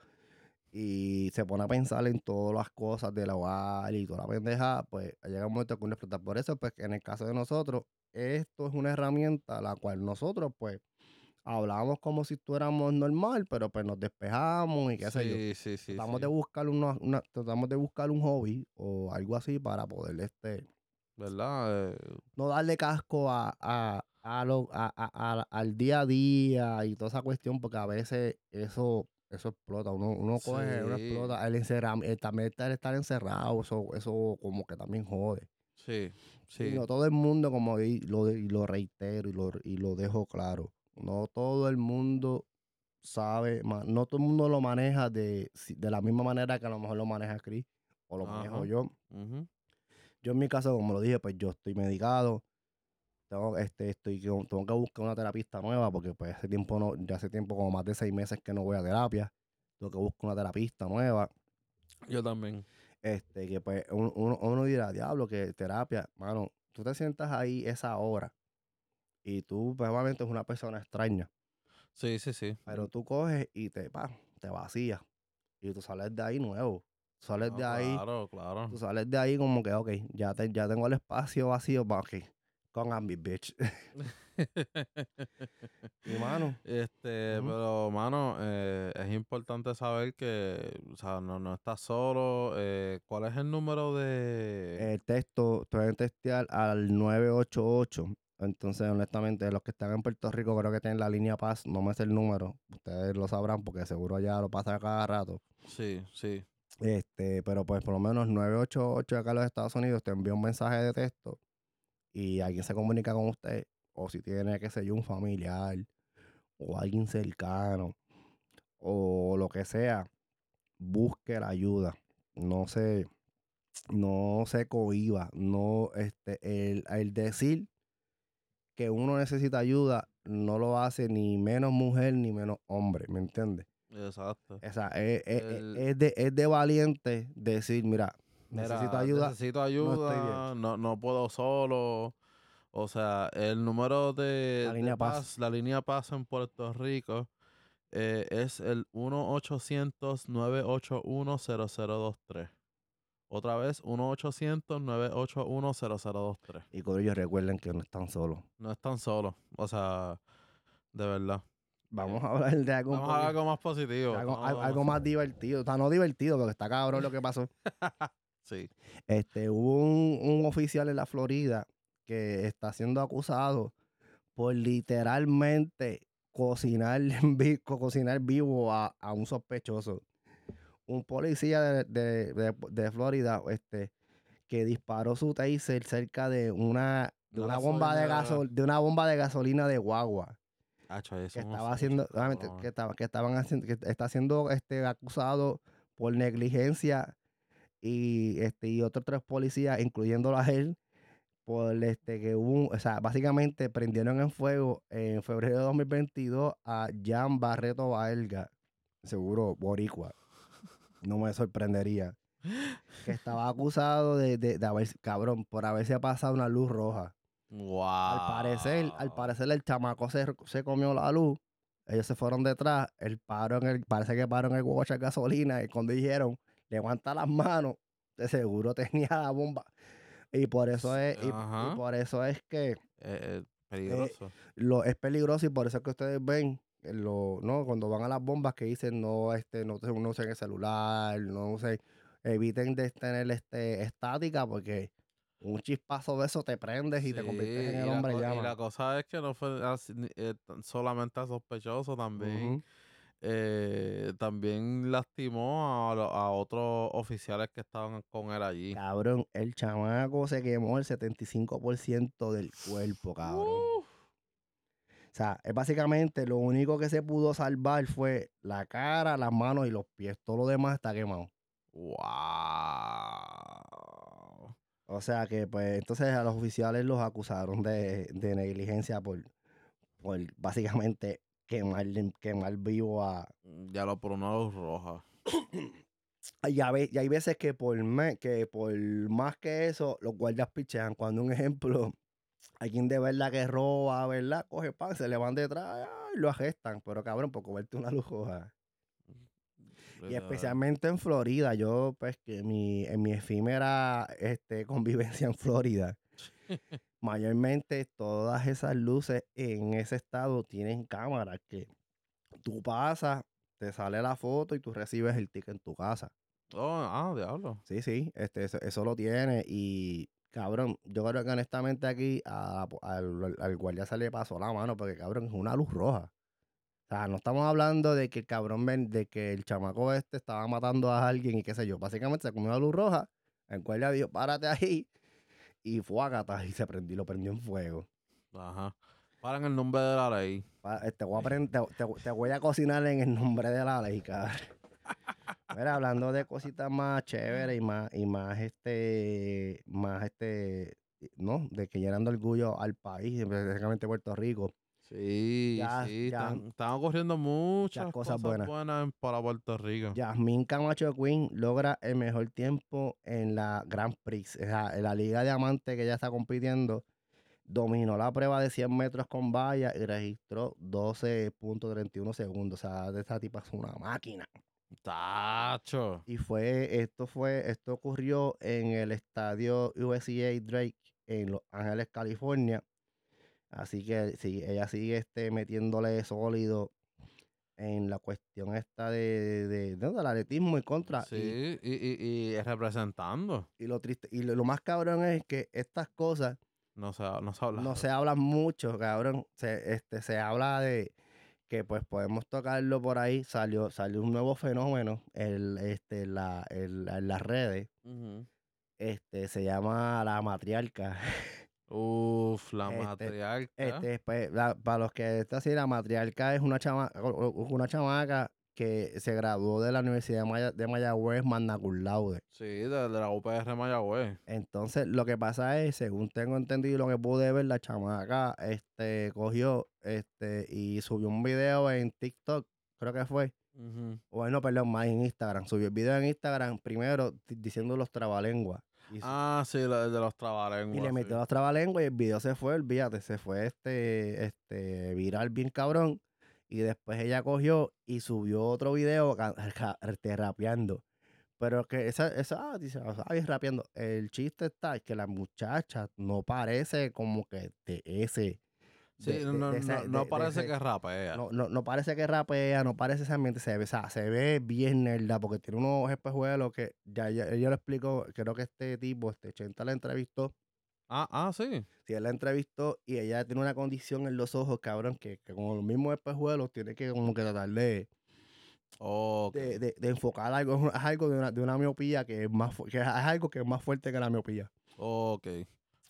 y se pone a pensar en todas las cosas del hogar y toda la pendeja, pues llega un momento que uno explota. Por eso, pues en el caso de nosotros, esto es una herramienta la cual nosotros, pues, hablamos como si estuviéramos normal, pero pues nos despejamos y qué sé yo. Sí, sí, tratamos de buscar una, tratamos de buscar un hobby o algo así para poder este ¿verdad? Eh, no darle casco a, a, a, lo, a, al día a día y toda esa cuestión, porque a veces eso eso explota, uno, uno coge, uno explota, el, encerrado, también estar, estar encerrado, eso, eso como que también jode. Sí, sí. no todo el mundo, como y lo, y lo reitero y lo, y lo dejo claro, no todo el mundo sabe, no todo el mundo lo maneja de, de la misma manera que a lo mejor lo maneja Chris o lo manejo yo. Yo en mi caso, como lo dije, pues yo estoy medicado, tengo, este, estoy, tengo que buscar una terapista nueva porque pues hace tiempo no, ya hace tiempo como más de seis meses que no voy a terapia. Tengo que buscar una terapista nueva. Yo también. Este, que pues uno, uno dirá, diablo, que terapia, mano, tú te sientas ahí esa hora y tú probablemente pues, es una persona extraña. Sí, sí, sí. Pero tú coges y te, pa, te vacías y tú sales de ahí nuevo. sales de ahí. Claro, claro. Tú sales de ahí como que, ok, ya, te, ya tengo el espacio vacío para que con a bitch. y mano. Este, pero mano, eh, es importante saber que, o sea, no, no estás solo. Eh, ¿Cuál es el número de...? El texto, pueden testear al 988. Entonces, honestamente, los que están en Puerto Rico creo que tienen la línea Paz, no me sé el número. Ustedes lo sabrán porque seguro ya lo pasa cada rato. Sí, sí. Este, pero pues por lo menos 988 acá en los Estados Unidos te envía un mensaje de texto y alguien se comunica con usted, o si tiene, que ser un familiar, o alguien cercano, o lo que sea, busque la ayuda. No se, no se cohiba. No, este, el, decir que uno necesita ayuda no lo hace ni menos mujer ni menos hombre, ¿me entiendes? Exacto. es, es, de, es de valiente decir, mira, necesito ayuda. Necesito ayuda, no, no, puedo solo. O sea, el número de la línea Paz, la línea Paz en Puerto Rico eh, es el 1-800-981-0023. Otra vez, 1-800-981-0023. Y con ellos recuerden que no están solos. No están solos. O sea, de verdad. Vamos a hablar de algo, Vamos a algo más positivo. Algo, más divertido. O sea, no divertido, porque está cabrón lo que pasó. Sí. Este, hubo un, oficial en la Florida que está siendo acusado por literalmente cocinar, cocinar vivo a, un sospechoso. Un policía de, Florida este, que disparó su taser cerca de una, una bomba de, gasol, de una bomba de gasolina de guagua. que estaba haciendo, que, estaba, que estaban haciendo, que está siendo este, acusado por negligencia y, este, y otros tres policías, incluyéndolo a él, por este que hubo, o sea, básicamente prendieron en fuego en febrero de 2022 a Jan Barreto Valga, seguro boricua, no me sorprendería, que estaba acusado de, de, haber, cabrón, por haberse pasado una luz roja. Wow. Al parecer, al parecer el chamaco se, se comió la luz, ellos se fueron detrás, el paro en el, parece que paró en el huevo de gasolina y cuando dijeron, levanta las manos, de seguro tenía la bomba. Y por eso es, y, por eso es que eh, eh, peligroso. lo, es peligroso y por eso es que ustedes ven lo, ¿no? cuando van a las bombas que dicen no, este, no, no usen el celular, no usen, eviten de tener este, estática porque un chispazo de eso te prendes y te conviertes en el hombre Y llama. la cosa es que no fue así, eh, solamente sospechoso también. Eh, también lastimó a, a otros oficiales que estaban con él allí. Cabrón, el chamaco se quemó el 75% del cuerpo, cabrón. Uh, O sea, es básicamente lo único que se pudo salvar fue la cara, las manos y los pies. Todo lo demás está quemado. wow. O sea que, pues, entonces a los oficiales los acusaron de, de negligencia por, por básicamente quemar, quemar vivo a... Ya lo por una luz roja. Y, a ve- y hay veces que por, me- que por más que eso, los guardias pichean. Cuando un ejemplo, alguien de verdad que roba, ¿verdad? Coge pan, se le van detrás ah, y lo arrestan. Pero cabrón, por comerte una luz roja. Y Literal. especialmente en Florida, yo pues que mi, en mi efímera este, convivencia en Florida, mayormente todas esas luces en ese estado tienen cámaras que tú pasas, te sale la foto y tú recibes el ticket en tu casa. Oh, ah, diablo. Sí, sí, este, eso, eso lo tiene y cabrón, yo creo que honestamente aquí a- al, al guardia se le pasó la mano porque cabrón es una luz roja. O sea, no estamos hablando de que el cabrón, de que el chamaco este estaba matando a alguien y qué sé yo. Básicamente se comió una luz roja, el guardia dijo, párate ahí y fue a catar y se prendió, lo prendió en fuego. Ajá. Para en el nombre de la ley. Pa- Te voy, a prend- te, te- te voy a cocinar en el nombre de la ley, cabrón. Mira, hablando de cositas más chéveres y más, y más este, más este, ¿no? De que llenando orgullo al país, específicamente Puerto Rico. Sí, Ya- sí. ya- Están, están ocurriendo muchas cosas cosas, buenas. en- para Puerto Rico. Yasmín Camacho Queen logra el mejor tiempo en la Grand Prix, o sea, en la Liga de Amantes que ella está compitiendo. Dominó la prueba de 100 metros con valla y registró 12.31 segundos. O sea, de esta tipa es una máquina. Tacho. Y fue, esto fue, esto ocurrió en el estadio USCA Drake en Los Ángeles, California. Así que sí, ella sigue este, metiéndole sólido en la cuestión esta de, de, de- del atletismo y contra. Sí, y, y, y representando. Y, lo triste, y lo, lo más cabrón es que estas cosas No se, no se habla. no se hablan mucho, cabrón. Se, este, se habla de que pues podemos tocarlo por ahí. Salió, salió un nuevo fenómeno el, este, la, el- en las redes. Este, se llama la matriarca. Uf, la Este, matriarca. Este, pues, la- para los que está así, la matriarca es una chama, una chamaca que se graduó de la Universidad de, Maya- de Mayagüez, magna cum laude. Sí, de, de la UPR Mayagüez. Entonces, lo que pasa es, según tengo entendido y lo que pude ver, la chamaca este, cogió este, y subió un video en TikTok, creo que fue. Ujú. Bueno, perdón, más en Instagram. Subió el video en Instagram primero di- diciendo los trabalenguas. Y, Ah, sí, la- de los trabalenguas. y le sí. metió los trabalenguas y el video se fue, olvídate, se fue este, este viral bien cabrón. Y después ella cogió y subió otro video este, rapeando. Pero que esa, esa, ah, dice, ay, rapeando. El chiste está que la muchacha no parece como que de ese. Sí, de- no, de- no, de no- parece que rapea. no, no, no parece que rapea, no parece ese ambiente, se ve, o sea, se ve bien nerda porque tiene unos espejuelos que ya, ya ella lo explicó, creo que este tipo, este Chenta la entrevistó, Ah, ah, sí. si él la entrevistó y ella tiene una condición en los ojos, cabrón, que, que con los mismos espejuelos tiene que como que tratar de, Ok. de, enfocar algo, es algo de una, de una miopía que es más que es algo que es más fuerte que la miopía. Ok.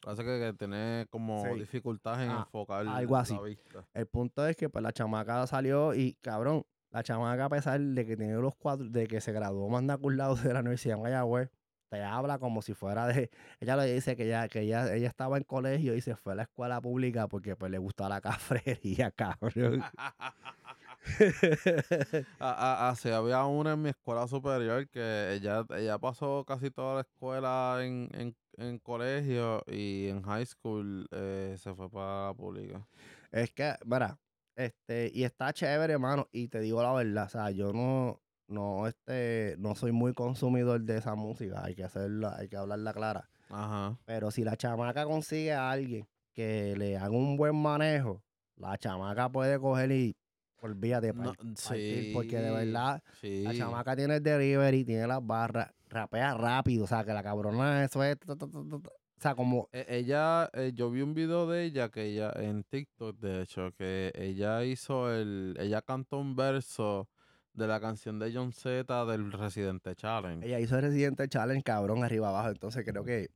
Parece que, que tiene como Sí. dificultad en Ah, enfocar algo así. la vista. El punto es que pues la chamaca salió y cabrón, la chamaca a pesar de que tiene los cuatro, de que se graduó cum laude de la Universidad de Mayagüez, te habla como si fuera de, ella le dice que ella, que ella, ella estaba en colegio y se fue a la escuela pública porque pues le gustaba la cafrería, cabrón. Ah, ah, ah, sí, había una en mi escuela superior que ella, ella pasó casi toda la escuela en, en, en colegio y en high school eh, se fue para la pública. es que, mira, este, y está chévere, hermano, y te digo la verdad, o sea, yo no, no, este, no soy muy consumidor de esa música, hay que hacerla, hay que hablarla clara. Ajá. Pero si la chamaca consigue a alguien que le haga un buen manejo, la chamaca puede coger y olvídate, No, partir, porque de sí, verdad Sí. la chamaca tiene el delivery, tiene las barras, rapea rápido, o sea que la cabrona eso es ta, O sea, como. E- Ella, eh, yo vi un video de ella que ella, en TikTok, de hecho, que ella hizo el, ella cantó un verso de la canción de John Z del Residente Challenge. Ella hizo el Resident Challenge, cabrón, arriba abajo. Entonces creo que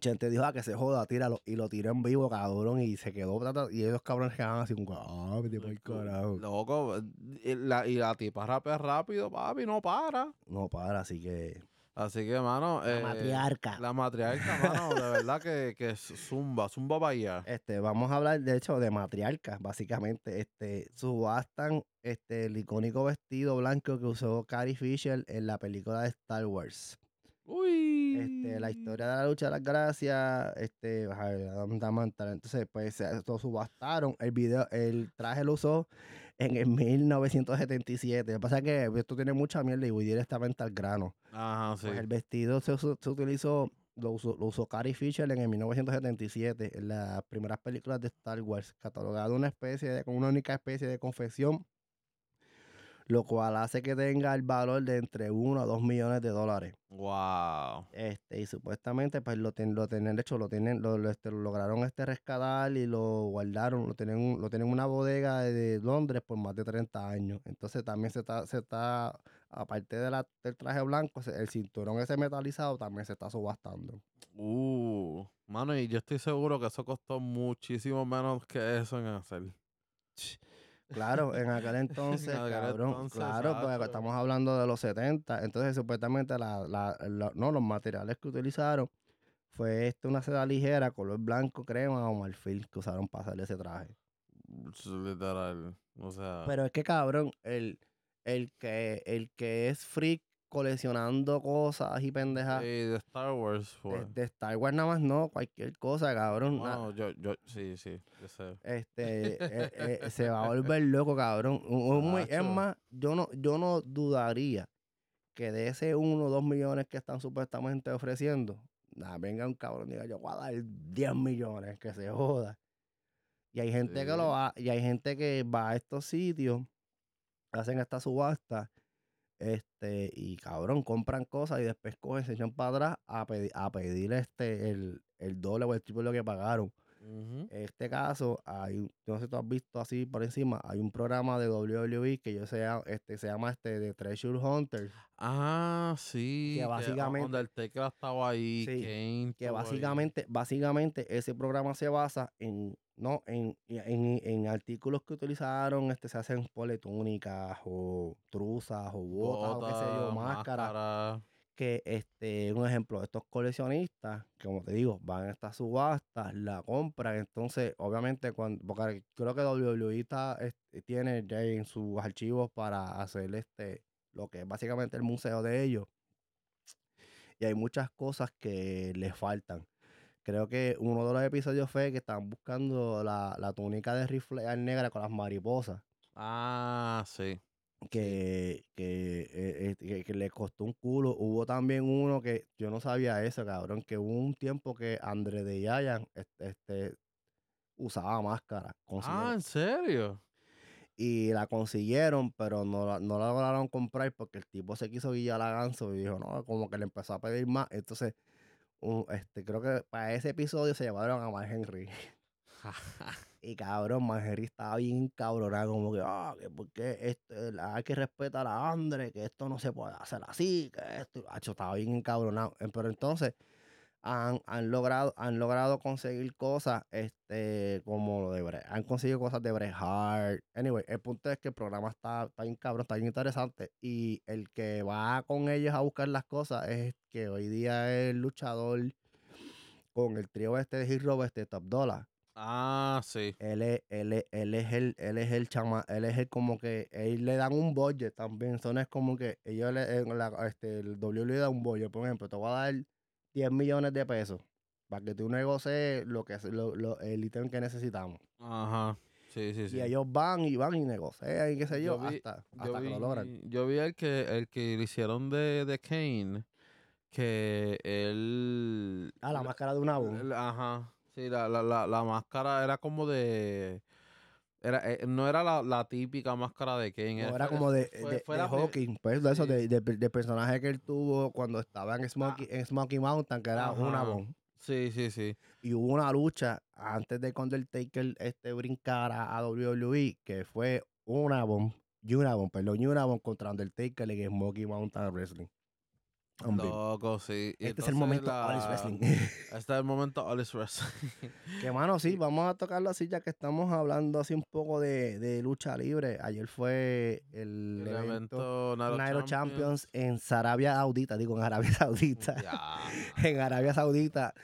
Chente dijo, ah, que se joda, tíralo. Y lo tiró en vivo, cabrón, y se quedó. Y ellos, cabrones, quedaban así como, ah, pa'l carajo. Loco, y la, y la tipa rapea rápido, papi, no para. No para, así que. Así que, mano, La eh, matriarca. la matriarca, mano, de verdad que, que zumba, zumba para allá. Este, vamos a hablar, de hecho, de matriarcas, básicamente. Este, subastan este, el icónico vestido blanco que usó Carrie Fisher en la película de Star Wars. Uy. Este, la historia de la lucha de las gracias, este, entonces, pues, se lo subastaron. El video, el traje lo usó en el 1977. Lo que pasa es que esto tiene mucha mierda y voy directamente al grano. Ajá, sí. Pues el vestido se, se utilizó, lo usó, lo usó Carrie Fisher en el 1977, en las primeras películas de Star Wars, catalogado una especie de, como una única especie de confesión, lo cual hace que tenga el valor de entre 1 a 2 millones de dólares. Wow. Este, y supuestamente, pues lo, ten, lo tienen, de hecho, lo tienen, lo, lo, este, lo lograron este rescatar y lo guardaron, lo tienen, lo tienen en una bodega de, Londres por más de 30 años. Entonces también se está, se está, aparte de la, del traje blanco, el cinturón ese metalizado también se está subastando. Uh, mano, y yo estoy seguro que eso costó muchísimo menos que eso en hacer. Claro, en aquel entonces, aquel cabrón, entonces, claro, pues estamos hablando de los 70. Entonces, supuestamente, la, la, la- no, los materiales que utilizaron fue este, una seda ligera, color blanco, crema o marfil que usaron para hacer ese traje. Literal. O sea. Pero es que, cabrón, el, el, que, el que es freak coleccionando cosas y pendejas sí, de Star Wars de, de Star Wars nada más no, cualquier cosa, cabrón. na- Bueno, yo, yo, sí, sí, yo sé. este eh, eh, se va a volver loco, cabrón. Muy- es más, yo no, yo no dudaría que de ese uno o dos millones que están supuestamente ofreciendo, nada, venga un cabrón y diga, yo voy a dar 10 millones, que se joda. Y hay gente que lo va, y hay gente que va a estos sitios, hacen esta subasta, este, y cabrón, compran cosas y después cogen, se echan para atrás a, pedi- a pedir este, el, el doble o el triple de lo que pagaron. En este caso, hay, no sé si tú has visto así por encima, hay un programa de WWE que yo sea, este, se llama este de Treasure Hunters, Ah, sí. Que que básicamente- Undertaker estaba ahí. Sí, Kane que ahí. básicamente, básicamente ese programa se basa en, no, en, en, en artículos que utilizaron, este, se hacen pole túnicas o truzas o botas o qué sé yo, máscaras. máscara. que este, un ejemplo, estos coleccionistas, que como te digo, van a estas subastas, la compran, entonces, obviamente, cuando, porque creo que WWE está, este, tiene ya en sus archivos para hacer este, lo que es básicamente el museo de ellos. Y hay muchas cosas que les faltan. Creo que uno de los episodios fue que estaban buscando la, la túnica de rifle negra con las mariposas Ah, sí. que, que, eh, eh, que, que le costó un culo. Hubo también uno que yo no sabía eso, cabrón, que hubo un tiempo que André de Yayan este, este, usaba máscara. Ah, ¿en serio? y la consiguieron, pero no la, no la lograron comprar porque el tipo se quiso guillar a ganso y dijo, no, como que le empezó a pedir más. Entonces, un- este, creo que para ese episodio se llevaron a Mark Henry. Y cabrón, Margery estaba bien cabronada, como que, ah, que porque esto, la- hay que respetar a Andre, que esto no se puede hacer así, que esto, Hacho, estaba bien encabronado. Pero entonces han, han logrado, han logrado conseguir cosas, este, como lo de Bret, han conseguido cosas de Bret Hart. Anyway, el punto es que el programa está, está bien cabrón, está bien interesante. Y el que va con ellos a buscar las cosas es que hoy día es el luchador con el trío este de Hero, este Top Dollar Ah, sí. él es, él es, él es el, él es el chama, él es el como que, él le dan un budget también, eso no es como que ellos le, en la- este, el W le da un budget, por ejemplo, te voy a dar 10 millones de pesos para que tú negocies lo que lo, lo- el ítem que necesitamos. Ajá. Sí, sí, sí. Y ellos van y van y negocian y qué sé yo, Yo vi- hasta, Yo hasta que vi, lo logran. yo vi el que, el que le hicieron de, de Kane, que él... Ah, la máscara de una voz. el- Ajá. Sí, la, la, la, la máscara era como de... Era, eh, no era la, la típica máscara de Kane. No, era como de, fue- de, fue de Hawking, pues de eso, Sí. de, de, personaje que él tuvo cuando estaba en Smoky, en Smoky Mountain, que era una Ajá. voz. Sí, sí, sí. Y hubo una lucha antes de que Undertaker este, brincara a WWE, que fue una bomb, Unabomb, perdón, Unabomb contra Undertaker en Smoky Mountain Wrestling. Hombre, Loco, sí. Y este es el momento la- Alice Wrestling. Este es el momento Alice Wrestling. que mano, sí, vamos a tocarlo así ya que estamos hablando así un poco de, de lucha libre. Ayer fue el, el evento evento Nairo, Champions en Arabia Saudita, digo en Arabia Saudita. Ya. en Arabia Saudita.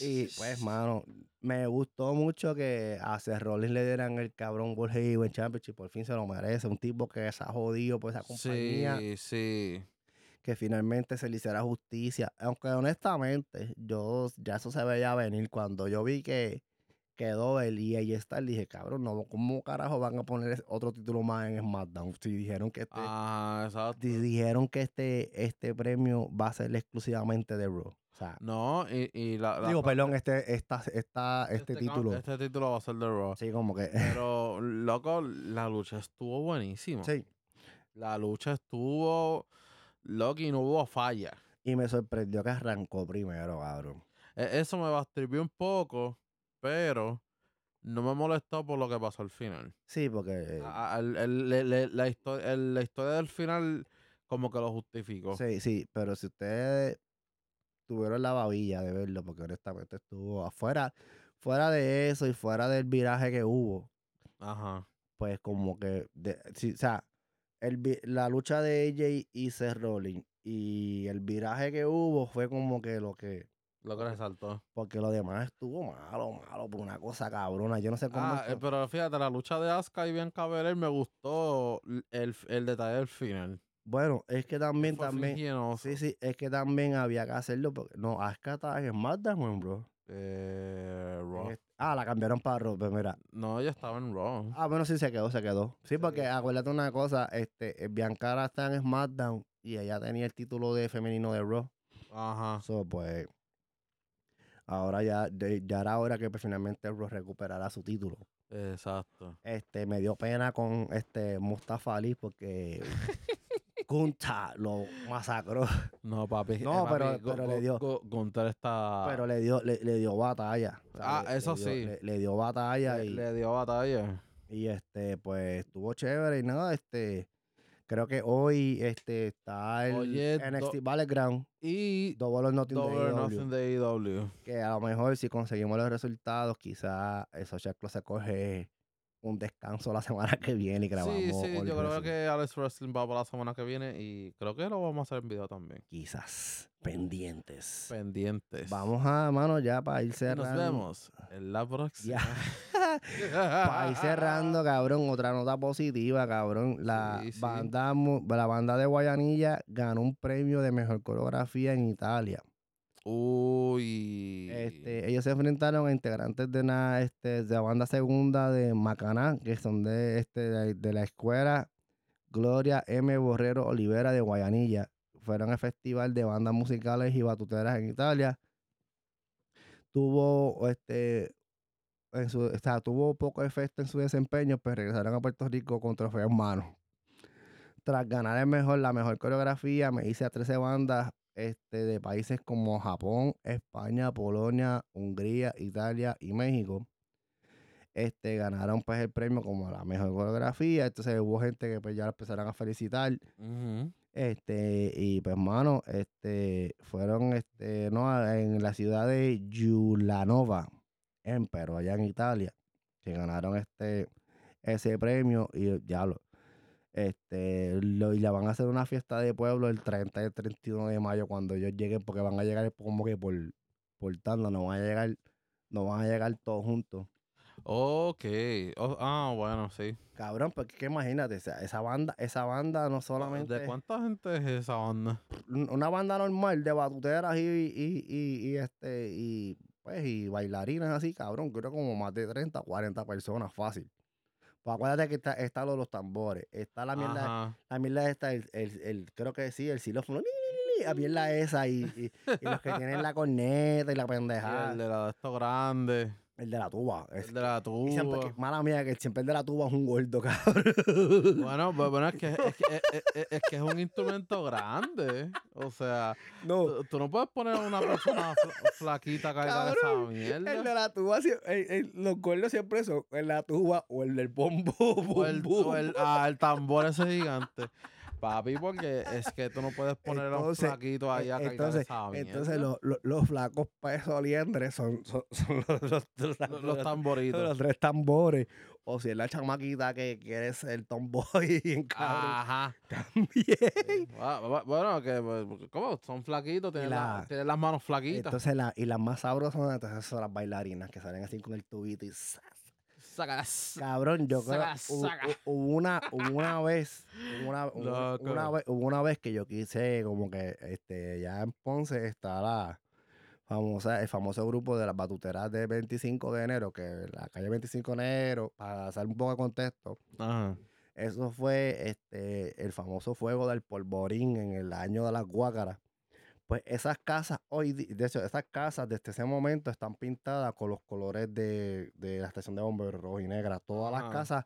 Y pues, mano, me gustó mucho que a Seth Rollins le dieran el cabrón World Heavyweight Championship. Por fin se lo merece. Un tipo que se ha jodido por esa compañía. Sí, sí. Que finalmente se le hiciera justicia. Aunque honestamente, yo ya eso se veía venir. Cuando yo vi que quedó el y ahí está, dije, cabrón, no, ¿cómo carajo van a poner otro título más en SmackDown? Si dijeron que este, Ah, exacto. di- dijeron que este, este premio va a ser exclusivamente de Raw. O sea, No, y, y la, la- Digo, perdón, este, esta, esta, este, cam- título. Este título va a ser de Raw. Sí, como que. Pero, loco, la lucha estuvo buenísima. sí. La lucha estuvo. Y no hubo falla. Y me sorprendió que arrancó primero, cabrón. E- Eso me bastripió un poco, pero no me molestó por lo que pasó al final. Sí, porque. A- a- el- el- la, histo- el- la historia del final como que lo justificó. Sí, sí, pero si ustedes tuvieron la babilla de verlo, porque honestamente estuvo afuera, fuera de eso y fuera del viraje que hubo, Ajá. pues como que. de- sí, o sea, el, la lucha de AJ y Seth Rollins y el viraje que hubo fue como que lo que. Lo que resaltó. Porque lo demás estuvo malo, malo, por una cosa cabrona. Yo no sé cómo. Ah, eh, pero fíjate, la lucha de Asuka y Bianca Belair me gustó el, el detalle del final. Bueno, es que también, también. Sí, sí, es que también había que hacerlo porque no, Asuka está en SmackDown, bro. Eh, Raw. este- ah, la cambiaron para Raw, pues mira. No, ella estaba en Raw. Ah, bueno, sí se quedó, se quedó. Sí, porque acuérdate una cosa, este, eh, Bianca ahora está en SmackDown y ella tenía el título de femenino de Raw. Ajá. So, pues, ahora ya, de- ya era hora que pues, finalmente Raw recuperara su título. Exacto. Este, me dio pena con este Mustafa Ali porque Gunta lo masacró. No, papi. No, eh, pero- papi, Gu- pero le dio- Gunther está. Pero le dio, le, le dio batalla. O sea, Ah, le- le eso dio- sí. Le, le dio batalla le, y, le dio batalla. y este, pues estuvo chévere y nada, este, creo que hoy este está el Oye, NXT Battleground, Y Double or Nothing de Double or AEW, Nothing de AEW. que a lo mejor si conseguimos los resultados, quizás eso Club se coge un descanso la semana que viene y grabamos. Sí, sí, yo creo Wrestling. que Alex Wrestling va para la semana que viene y creo que lo vamos a hacer en video también. Quizás pendientes. Pendientes. Vamos a, mano, ya para ir cerrando. Nos vemos en la próxima. Para ir cerrando, cabrón, otra nota positiva, cabrón. La, Sí, sí. Banda, la banda de Guayanilla ganó un premio de mejor coreografía en Italia. Uy. Este, ellos se enfrentaron a integrantes de la, este, de la banda segunda de Macaná, que son de, este, de, la escuela Gloria M. Borrero Olivera de Guayanilla. Fueron al festival de bandas musicales y batuteras en Italia. Tuvo este en tuvo poco efecto en su desempeño, pues regresaron a Puerto Rico con trofeo en mano. Tras ganar el mejor, la mejor coreografía, me hice a 13 bandas este, de países como Japón, España, Polonia, Hungría, Italia y México. Este, ganaron pues el premio como la mejor coreografía. Entonces hubo gente que pues ya la empezaron a felicitar. Este, y pues, mano, este, fueron, este, no, en la ciudad de Giulianova, en Perú, allá en Italia, que ganaron este, ese premio y ya lo, este, lo, y le van a hacer una fiesta de pueblo el 30 y el 31 de mayo cuando ellos lleguen, porque van a llegar como que por, por tanda, no van a llegar, no van a llegar todos juntos. Ok. Oh, ah, bueno, sí. Cabrón, porque que imagínate, o sea, esa banda, esa banda no solamente... ¿De cuánta gente es esa banda? un- una banda normal de batuteras y, y, y, y, este y pues y bailarinas así, cabrón, creo como más de 30, 40 personas fácil. Pues acuérdate que está, está lo de los tambores, está la mierda, la mierda esta, el, el, el- creo que sí, el xilófono, la mierda esa y, y, y los que tienen la corneta y la pendejada. el de la de estos grandes. El de la tuba. El de la que- y siempre tuba. que- mala mía, que siempre el de la tuba es un gordo, cabrón. Bueno, bueno, es que es, que, es- es- es que es un instrumento grande. O sea, No, tú, no puedes poner a una persona fla- flaquita a cargar esa Cabrón, el mierda. de la tuba, el- el- los gordos siempre son el de la tuba o el del bombo. O el, o el- ah, el tambor ese gigante. Papi, porque es que tú no puedes poner a un flaquito ahí a entonces, entonces los, los, los flacos pesos liendres son, son, son los, los, tamboritos. los tres tambores. O si es la chamaquita que quiere ser tomboy cabrón Ajá. también. Bu- Bueno, que pues, ¿cómo? Son flaquitos, tienen, la- la- tienen las manos flaquitas. Entonces, la, y las más sabrosas entonces son las bailarinas que salen así con el tubito y ¡zas! Sácalas. Cabrón, yo creo Saca, hubo, una, hubo una vez, hubo una, una vez, hubo una vez que yo quise como que este ya en Ponce está la famosa, el famoso grupo de las batuteras de 25 de enero, que la calle 25 de enero, para hacer un poco de contexto, Ajá. eso fue este el famoso fuego del polvorín en el año de las guácaras. Pues esas casas hoy, de hecho, esas casas desde ese momento están pintadas con los colores de, de la estación de bomberos rojo y negra. Todas las Ajá. casas,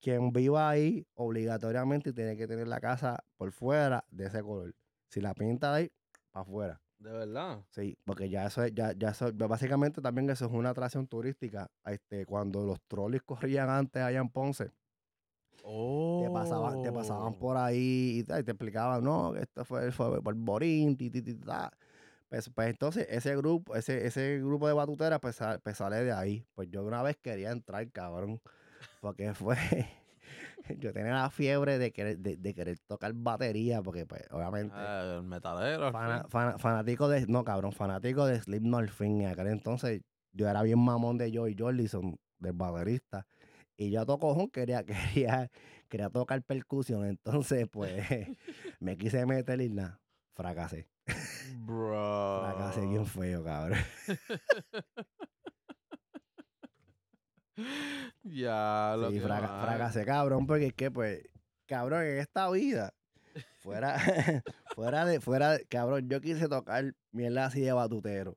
quien viva ahí obligatoriamente tiene que tener la casa por fuera de ese color. Si la pinta de ahí, para afuera. De verdad. Sí, porque ya eso es, ya, ya eso, básicamente también eso es una atracción turística. Este, cuando los trolis corrían antes allá en Ponce, Oh. te pasaban, te pasaban por ahí y, tal, y te explicaban, no, que esto fue, fue por Borín, ti, ti, ti, ta. Pues, pues entonces ese grupo, ese, ese grupo de batuteras pues, pues sale de ahí. Pues yo una vez quería entrar, cabrón. Porque fue. yo tenía la fiebre de querer, de, de querer tocar batería, porque pues obviamente. Ah, el metalero. fana- fanático de. No, cabrón, fanático de Slipknot fin. Y aquel entonces yo era bien mamón de Joey Jordison, del baterista. Y yo a todo cojón quería, quería, quería tocar percusión. Entonces, pues, me quise meter y nada. Fracasé. Bro. Fracasé bien feo, cabrón. Ya, lo Sí, que fraca- mal. fracasé, cabrón, porque es que, pues, cabrón, en esta vida, fuera, fuera de, fuera de, cabrón, yo quise tocar mierda así de batutero.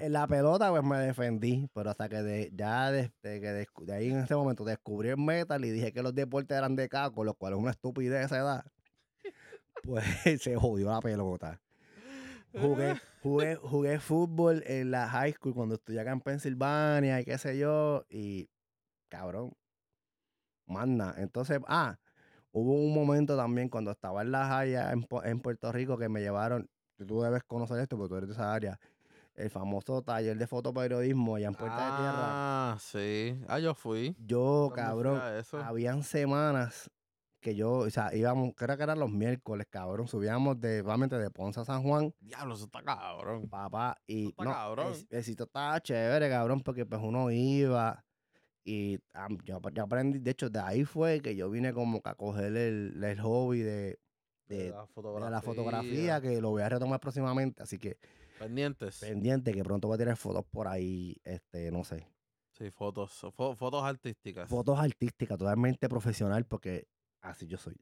En- la pelota, pues me defendí, pero hasta que de, ya desde que de ahí en ese momento descubrí el metal y dije que los deportes eran de caco, lo cual es una estupidez esa edad, pues se jodió la pelota. Jugué, jugué, jugué fútbol en la high school cuando estudié acá en Pensilvania y qué sé yo, y cabrón, manda. Entonces, ah, hubo un momento también cuando estaba en la high en, en Puerto Rico que me llevaron, tú debes conocer esto porque tú eres de esa área, el famoso taller de fotoperiodismo allá en Puerta de Tierra. Ah, sí. Ah, yo fui. Yo, fui cabrón, habían semanas que yo, o sea, íbamos, creo que eran los miércoles, cabrón, subíamos de, obviamente, de Ponce a San Juan, Diablo, eso está cabrón. papá, y está no, cabrón. el, el sitio estaba chévere, cabrón, porque pues uno iba y am, yo, ap- yo aprendí, de hecho, de ahí fue que yo vine como que a coger el, el hobby de, de, la de fotografía. la fotografía, que lo voy a retomar próximamente, así que Pendientes. pendiente, que pronto voy a tener fotos por ahí, este, no sé, Sí, fotos. fo- fotos artísticas. fotos artísticas, totalmente profesional, porque así yo soy.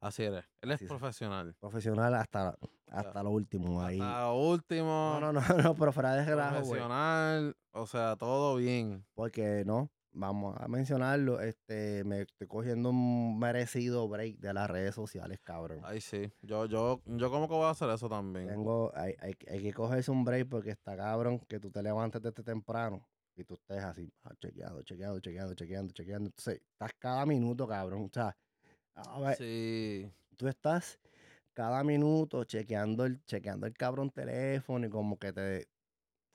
Así eres. Él Así es profesional. Profesional hasta, hasta lo último ahí. Hasta lo último. No, no, no, no, pero fuera de relajo, güey. profesional. O sea, todo bien. Porque no, vamos a mencionarlo, este, me estoy cogiendo un merecido break de las redes sociales, cabrón. Ay, sí. Yo, yo, yo como que voy a hacer eso también. Tengo, hay, hay, hay que cogerse un break porque está cabrón que tú te levantes desde temprano y tú estés así, ah, chequeando, chequeando, chequeando, chequeando, chequeando. Entonces, estás cada minuto, cabrón. O sea, a ver, Sí. tú estás cada minuto chequeando el, chequeando el cabrón teléfono y como que te,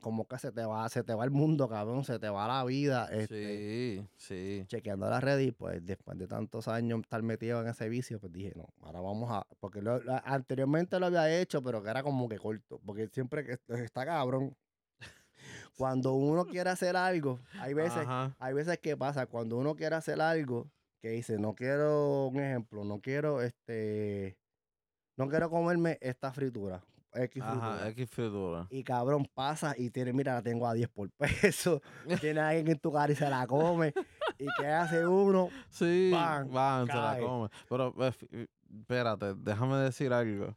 como que se te va, se te va el mundo, cabrón, se te va la vida. Este, Sí, sí. chequeando las redes y pues después de tantos años estar metido en ese vicio, pues dije, no, ahora vamos a, porque lo- lo- anteriormente lo había hecho, pero que era como que corto, porque siempre que está cabrón. Cuando uno quiere hacer algo, hay veces, Ajá. hay veces que pasa, cuando uno quiere hacer algo, que dice, no quiero, un ejemplo, no quiero este, no quiero comerme esta fritura, X. Ajá, X. Y cabrón, pasa y tiene, mira, la tengo a 10 por peso. tiene alguien en tu cara y se la come. ¿Y qué hace uno? Sí, Bam, van, se la come. Pero eh, fi- espérate, déjame decir algo.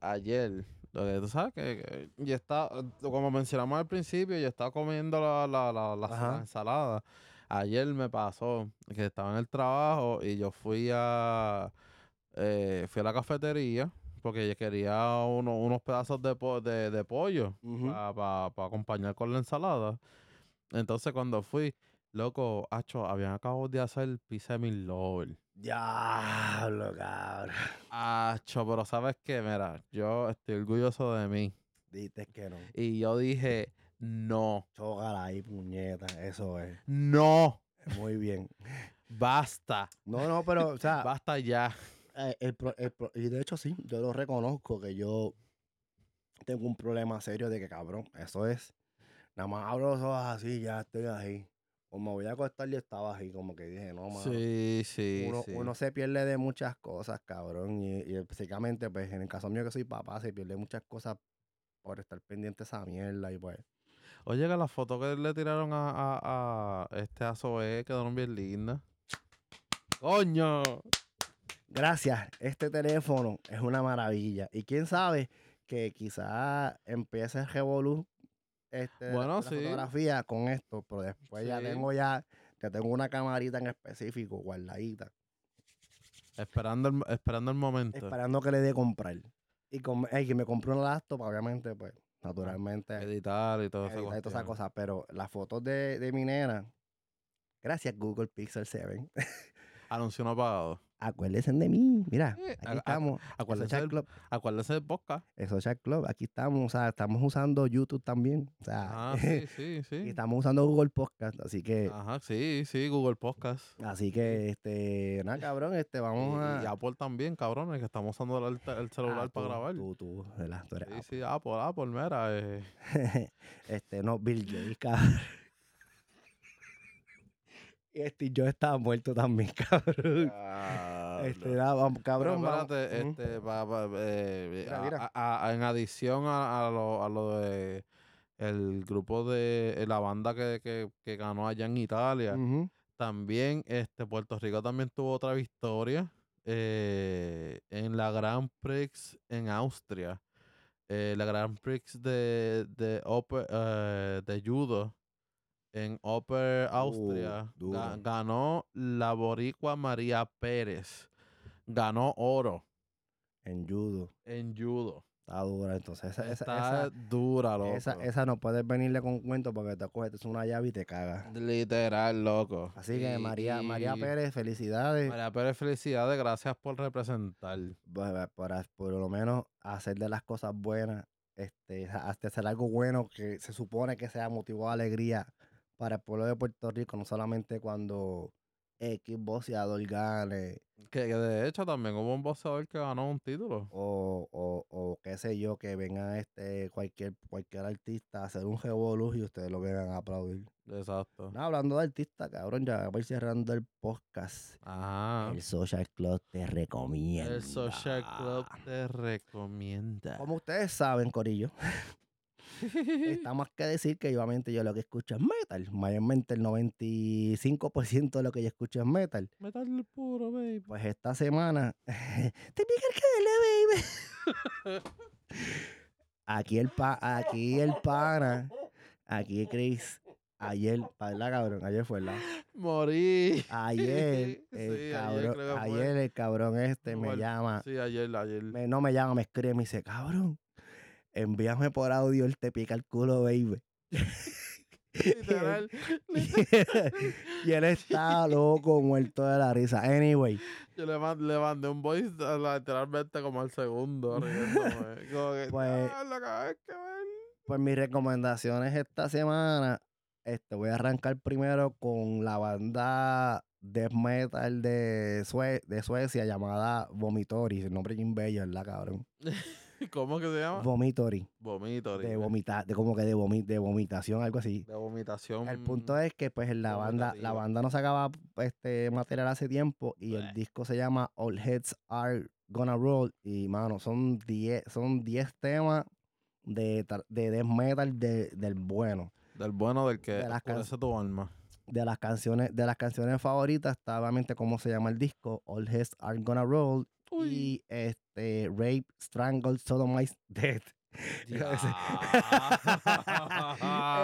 Ayer Lo que tú sabes que, que yo estaba, como mencionamos al principio, yo estaba comiendo la, la, la, la ensalada. Ayer me pasó que estaba en el trabajo y yo fui a eh, fui a la cafetería porque yo quería uno- unos pedazos de, po- de, de pollo Ujú. para acompañar con la ensalada. Entonces cuando fui, loco, acho, habían acabado de hacer pizza de mil lover. Diablo, cabrón. Acho, pero ¿sabes qué? Mira, yo estoy orgulloso de mí. Dices que no. Y yo dije, no, Chócala ahí, puñeta. Eso es. no, Muy bien. basta, No, no, pero, o sea, basta ya. Eh, el pro- el pro- y de hecho sí, yo lo reconozco que yo tengo un problema serio de que, cabrón, eso es. Nada más abro los ojos así, ya estoy ahí. O me voy a acostar y estaba ahí, como que dije, no, mano. Sí, sí, uno, sí. uno se pierde de muchas cosas, cabrón. Y, y específicamente, pues, en el caso mío que soy papá, se pierde muchas cosas por estar pendiente de esa mierda. Y pues, Oye, que las fotos que le tiraron a, a, a este a Zoe quedaron bien lindas. ¡Coño! Gracias, este teléfono es una maravilla. Y quién sabe que quizás empiece el revolú este, la- Bueno, la fotografía con esto, pero después ya tengo ya, ya tengo una camarita en específico, guardadita, Esperando el, esperando el momento. esperando que le dé comprar. Y con, que me compré una laptop, obviamente, pues, naturalmente. Editar y todo eso. editar y todas esas cosas, pero las fotos de, de mi nena, gracias Google Pixel 7. Anuncio no pagado. Acuérdense de mí, mira, aquí a- a- estamos. acuérdense Eso Chat del- Club, Acuérdese del podcast. eso Chat Club, aquí estamos, o sea, estamos usando YouTube también, o sea, Ah, sí, sí, sí. y estamos usando Google Podcast, así que, Ajá, sí, sí, Google Podcast. así que, este, nada, cabrón, este, Y, vamos a... y Apple también, cabrones, que estamos usando el, el celular Ah, para grabar. Tú, tú. Tú eres Sí, sí, Apple, Apple, mira. eh, este, no, Bill Gates, cabrón. Este, yo estaba muerto también, cabrón. Este, vamos, Pero cabrón, espérate, este, eh, Mira, a- mira. a- a- en adición a, a lo, a lo de el grupo de eh, la banda que, que, que ganó allá en Italia, también este Puerto Rico también tuvo otra victoria eh, en la Grand Prix en Austria. Eh, la Grand Prix de, de, de judo en Oper, Austria. ga- duro. ganó la boricua María Pérez. Ganó oro En judo. en judo. Está dura, entonces esa, esa, Está esa, dura, loco. esa, esa no puedes venirle con cuento porque te coges una llave y te cagas. Literal, loco. Así que Y- María, María Pérez, felicidades. María Pérez, felicidades, gracias por representar. Por, por- por lo menos hacer de las cosas buenas, este, hasta hacer algo bueno que se supone que sea motivo de alegría para el pueblo de Puerto Rico, no solamente cuando X boxeador gane Que, que de hecho también hubo un boxeador que ganó un título. o, o, o qué sé yo, que venga este cualquier, cualquier artista a hacer un revolú y ustedes lo vengan a aplaudir. Exacto. No, hablando de artistas, cabrón, ya voy cerrando el podcast. Ajá. El Social Club te recomienda. Ah. El Social Club te recomienda. Como ustedes saben, Corillo, está más que decir que obviamente yo lo que escucho es metal. Mayormente el 95% de lo que yo escucho es metal. Metal puro, baby. Pues esta semana, te pica el baby. Aquí el, pa, aquí el pana, aquí Chris, ayer, ¿verdad, cabrón? Ayer fue, ¿verdad? Morí. Ayer, Sí, el ayer cabrón, que fue. ayer el cabrón este me llama, Sí, ayer, ayer. me- no me llama, me escribe, me dice, cabrón, envíame por audio el te pica el culo, baby. Literal. y él está loco, muerto de la risa. Anyway, Yo le, man- le mandé un voice literalmente como al segundo. riéndome. Como que, Pues- "Diablo, cabrón, qué mal". pues mis recomendaciones esta semana, este, voy a arrancar primero con la banda death metal de, Sue- de Suecia llamada Vomitory, el nombre es bien bello, ¿verdad, cabrón? ¿Cómo que se llama? Vomitory, Vomito. de vomitar, de como que de, vomi- de vomitación, algo así. De vomitación. El punto es que pues la banda, la banda no sacaba este material hace tiempo y el disco se llama All Heads Are Gonna Roll y mano, son 10 son 10 temas de, de death metal de- del bueno. Del bueno del que de las tu alma. De las canciones, de las canciones favoritas está obviamente cómo se llama el disco, All Heads Are Gonna Roll y este Rape, Strangle, Sodomize, Death.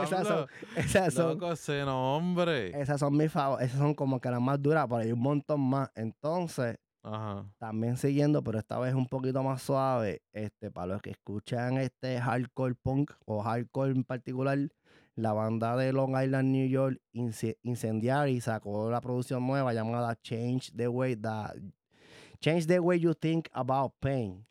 esas son, esas son, Loco ese nombre. esas son mis favoritas. Esas son como que las más duras, pero hay un montón más. Entonces, Ajá. también siguiendo, pero esta vez un poquito más suave, este, para los que escuchan este hardcore punk o hardcore en particular, la banda de Long Island, New York, Ince- Incendiary, sacó la producción nueva llamada Change the Way that Change the Way You Think About Pain.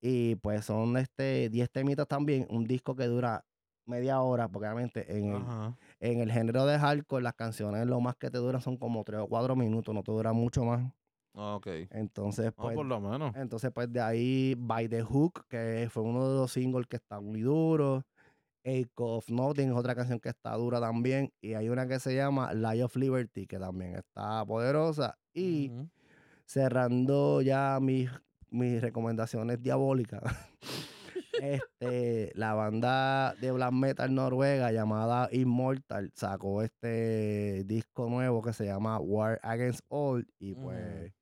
Y pues son este 10 temitas también, un disco que dura media hora, porque obviamente en el, en el género de hardcore las canciones lo más que te duran son como 3 o 4 minutos, no te dura mucho más. Ok. Entonces, No, pues, por lo menos. entonces, pues de ahí By the Hook, que fue uno de los singles que está muy duro. Ache of Nothing es otra canción que está dura también. Y hay una que se llama Lie of Liberty, que también está poderosa. Y. cerrando ya mis, mis recomendaciones diabólicas. este, la banda de black metal noruega llamada Immortal sacó este disco nuevo que se llama War Against All y pues.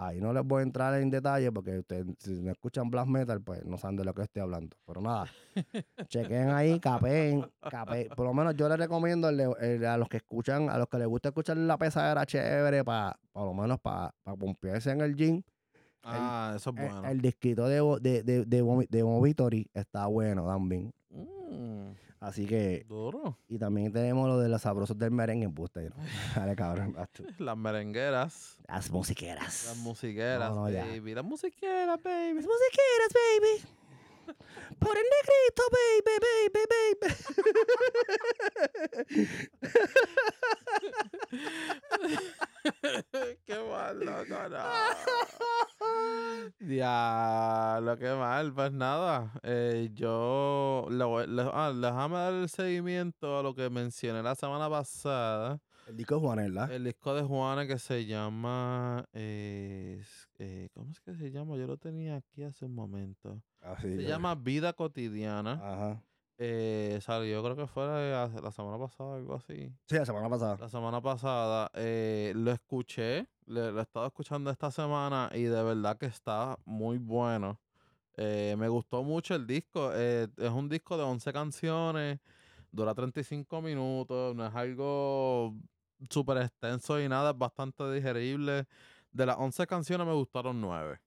Ahí no les voy a entrar en detalle porque ustedes si no escuchan black metal pues no saben de lo que estoy hablando pero nada chequen ahí capeen capeen por lo menos yo les recomiendo el de- el- a los que escuchan a los que les gusta escuchar la pesadera chévere para por lo menos para pompearse en el gym Ah, eso es bueno. el disquito de, de, de, de, de Vomitory está bueno también. Mm, Así que, duro. y también tenemos lo de los sabrosos del merengue, puste, ¿no? Dale, cabrón. Las merengueras. Las musiqueras. Las musiqueras, no, baby. Las musiqueras, baby. Las musiqueras, baby. Por el negrito, baby, baby, qué mal, loco, no. Diablo, qué mal. Pues nada, eh, yo le- ah, déjame dar el seguimiento a lo que mencioné la semana pasada. El disco de Juanela. El disco de Juana que se llama. eh, eh, ¿Cómo es que se llama? Yo lo tenía aquí hace un momento. Así Se llama Vida Cotidiana. Ajá. Eh, salió, creo que fue la, la semana pasada, algo así. Sí, la semana pasada. La semana pasada eh, lo escuché, le- lo he estado escuchando esta semana y de verdad que está muy bueno. Eh, me gustó mucho el disco. es un disco de 11 canciones, dura 35 minutos, no es algo súper extenso y nada, es bastante digerible. De las 11 canciones me gustaron 9.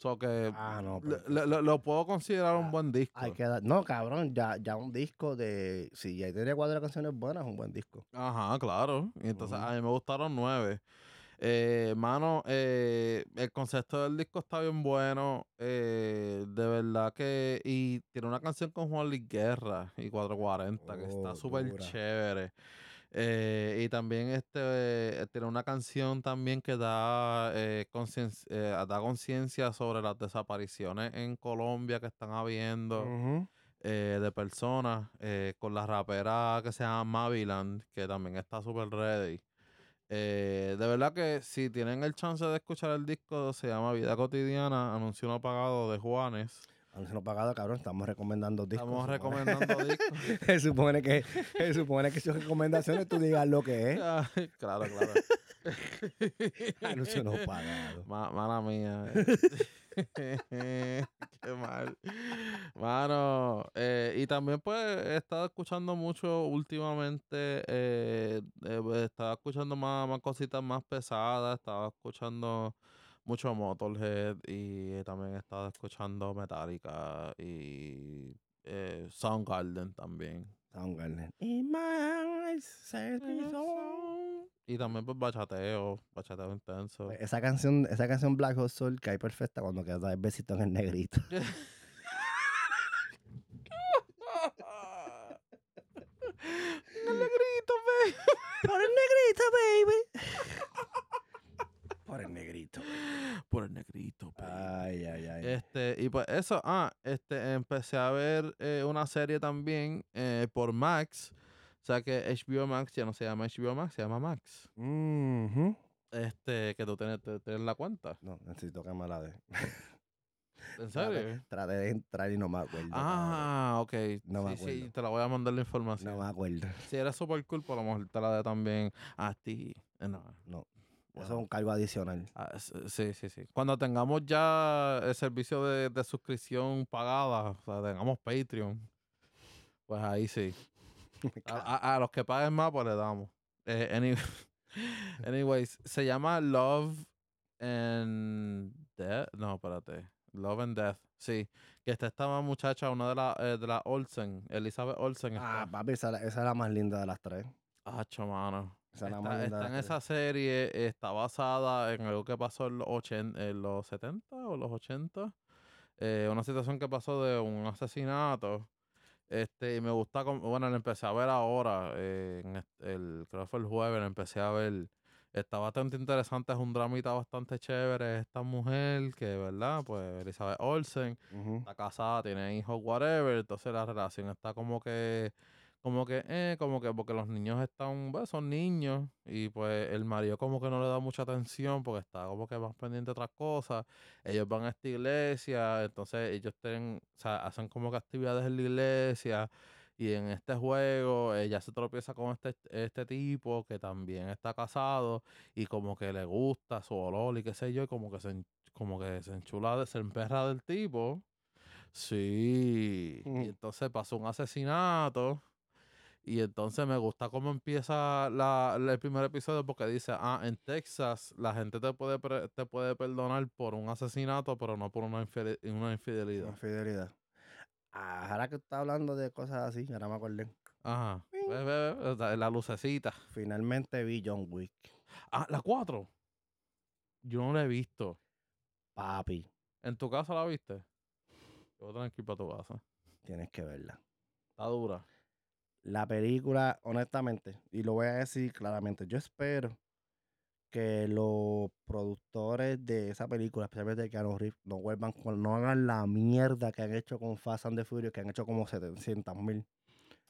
So que Ah, no. le- pues, le- lo, puedo considerar Ah, un buen disco. Hay que dar- No, cabrón, ya, ya un disco de. Si ya tiene cuatro canciones buenas, es un buen disco. Ajá, claro. Y entonces a mí me gustaron nueve. Eh, mano, eh, el concepto del disco está bien bueno. eh, de verdad que. Y tiene una canción con Juan Luis Guerra y 440 que está Oh, súper chévere. Eh, y también este tiene una canción también que da eh, concien- eh, conciencia sobre las desapariciones en Colombia que están habiendo eh, de personas eh, con la rapera que se llama Maviland, que también está súper ready. Eh, de verdad que si tienen el chance de escuchar el disco, se llama Vida Cotidiana, anuncio no pagado de Juanes. No pagado, cabrón, estamos recomendando discos. Estamos supone. recomendando discos. se supone que se supone que sus recomendaciones tú digas lo que es. Ay, claro, claro. Anuncio no pagado. Ma- mala mía. Qué mal. Mano, eh, y también pues he estado escuchando mucho últimamente, eh, eh, estaba escuchando más, más cositas más pesadas, estaba escuchando mucho Motorhead y también he estado escuchando Metallica y eh, Soundgarden también. Soundgarden. Y también pues bachateo, bachateo intenso. Pues Esa canción, esa canción Black Hole Soul cae perfecta cuando queda dar besito en el negrito. El negrito, ve. Por el negrito, baby. Por el negrito. Por el negrito, baby. Ay, ay, ay. Este, y pues eso, ah, este, empecé a ver eh, una serie también eh, por Max. O sea que HBO Max ya no se llama HBO Max, se llama Max. Mhm. Este, que tú tienes, tienes la cuenta. No, necesito que me la dé. ¿En serio? traté de entrar y no me acuerdo. Ah, ok. No me sí, sí, acuerdo. te la voy a mandar la información. No me acuerdo. Si eres super cool, por lo mejor te la dé también a ti. Eh, No, No. Eso es un cargo adicional. Ah, s- sí, sí, sí. Cuando tengamos ya el servicio de, de suscripción pagada, o sea, tengamos Patreon, pues ahí sí. A, a- a los que paguen más, pues le damos. Eh, any- anyways, se llama Love and Death. No, espérate. Love and Death. Sí. Que está esta muchacha, una de las eh, de la Olsen, Elizabeth Olsen. Ah, Está, papi, esa, esa es la más linda de las tres. Acho, mano. Esa Está, más en esa serie, está basada en algo que pasó en los, 80, en los 70 o los 80. eh, una situación que pasó de un asesinato. Este, y me gusta, bueno, la empecé a ver ahora, eh, en el, creo que fue el jueves, la empecé a ver. Está bastante interesante, es un dramita bastante chévere. Esta mujer que, ¿verdad? Pues Elizabeth Olsen está casada, tiene hijos, whatever, entonces la relación está como que, como que, eh, como que porque los niños están, pues, son niños y pues el marido como que no le da mucha atención porque está como que más pendiente de otras cosas. Ellos van a esta iglesia, entonces ellos tienen, o sea, hacen como que actividades en la iglesia y en este juego ella se tropieza con este, este tipo que también está casado y como que le gusta su olor y qué sé yo, y como que se, como que se enchula, se emperra del tipo. Sí. Y entonces pasó un asesinato. Y entonces me gusta cómo empieza la, el primer episodio porque dice, ah, en Texas la gente te puede, pre- te puede perdonar por un asesinato, pero no por una, una infidelidad. Infidelidad. Ah, ahora que está hablando de cosas así, ahora me acordé. Ajá. Ve, ve, ve, La lucecita. Finalmente vi John Wick. Ah, la 4. Yo no la he visto. Papi, ¿En tu casa la viste? Yo voy a tener que ir para tu casa. tienes que verla. Está dura. La película, honestamente, y lo voy a decir claramente, yo espero que los productores de esa película, especialmente de Keanu Reeves, no vuelvan con, no hagan la mierda que han hecho con Fast and the Furious, que han hecho como 700 mil.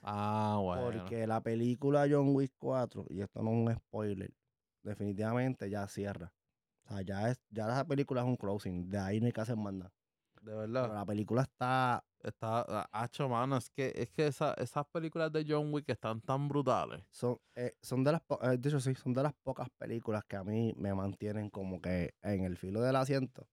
Ah, bueno. Porque la película John Wick 4, y esto no es un spoiler, definitivamente ya cierra. O sea, ya, es, ya esa película es un closing, de ahí no hay que hacer más nada. De Pero verdad. la película está Está, ah, hacho, mano, es que, es que esa- esas películas de John Wick están tan brutales. son, eh, son de las eh, de hecho sí, son de las pocas películas que a mí me mantienen como que en el filo del asiento.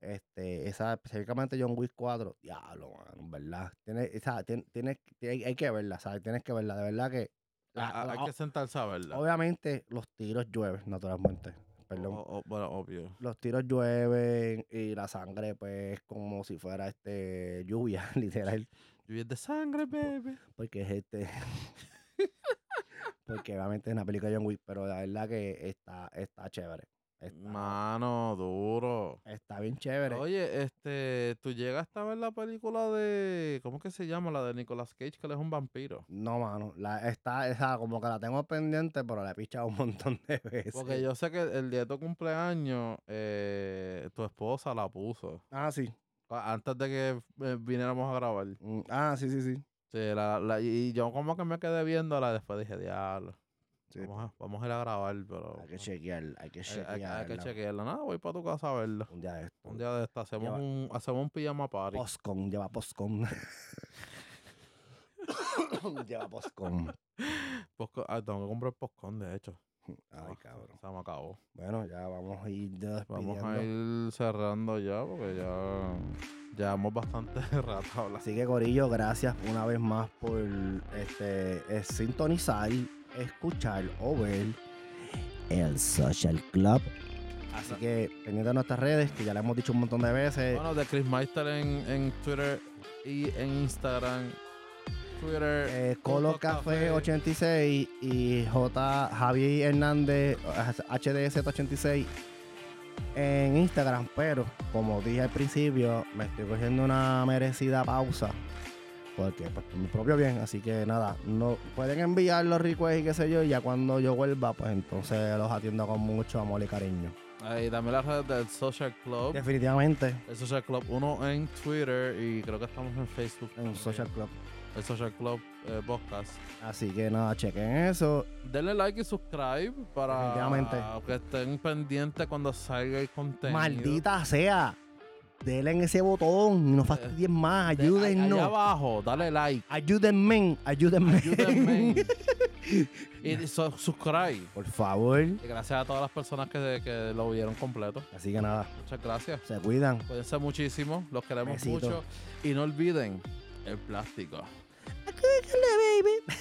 Este, esa, específicamente John Wick 4, diablo, mano, ¿verdad? Tiene, o sea, tien- tienes, hay, que verla, ¿sabes? Tienes que verla, de verdad que. la- Ah, ah, la- hay que sentarse a verla. obviamente los tiros llueven, naturalmente. Perdón. O- o- bueno, obvio. Los tiros llueven y la sangre, pues, como si fuera este lluvia, literal. Lluvia de sangre, baby. Porque es este. porque obviamente es una película de John Wick, pero la verdad que está, está chévere. Está, Mano, duro. está bien chévere. Oye, este, tú llegaste a ver la película de, ¿cómo que se llama? La de Nicolas Cage, que él es un vampiro. No, mano. La, está, esa, como que la tengo pendiente, pero la he pichado un montón de veces. Porque yo sé que el día de tu cumpleaños, eh, tu esposa la puso. Ah, sí. Antes de que eh, viniéramos a grabar. Mm, Ah, sí, sí, sí. Sí, la, la- y yo como que me quedé viéndola, después dije, diablo. Sí. Vamos, a, vamos a ir a grabar, pero Hay que chequear, hay que hay, hay- que chequearla. Nada, voy para tu casa a verla. Un día de esto. Un día de esta hacemos Lleva- un, hacemos un pijama party. Postcon, lleva postcon. lleva postcon. Ah, tengo que comprar popcorn, de hecho. Ay, Ah, cabrón. Se me acabó. Bueno, ya vamos a ir despidiendo. Vamos a ir cerrando ya, porque ya llevamos bastante rato hablando. Así que Corillo, gracias una vez más por este eh, sintonizar, escuchar o ver el Social Club. Así que pendiente de nuestras redes, que ya le hemos dicho un montón de veces. Bueno, de Chris Meister en, en Twitter y en Instagram. Twitter. eh, Colo Punto Café 86 y J Javi Hernández HDZ86 en Instagram, pero como dije al principio, me estoy cogiendo una merecida pausa porque pues, por mi propio bien, así que nada, no pueden enviar los requests y qué sé yo, y ya cuando yo vuelva, pues entonces los atiendo con mucho amor y cariño. Ahí, dame las redes del Social Club. Definitivamente El Social Club 1 en Twitter y creo que estamos en Facebook. en también. Social Club. El Social Club eh, Podcast. Así que nada, chequen eso. Denle like y subscribe para que estén pendientes cuando salga el contenido. Maldita sea. Denle en ese botón, no fastidien más, De- ahí- Allá ayúdennos. abajo, dale like. Ayúdenme, ayúdenme. Ayúdenme. y su- subscribe. Por favor. Y gracias a todas las personas que, que lo vieron completo. Así que nada, Muchas gracias. se cuidan. Cuídense muchísimo. Los queremos Besito. mucho. Y no olviden el plástico. baby.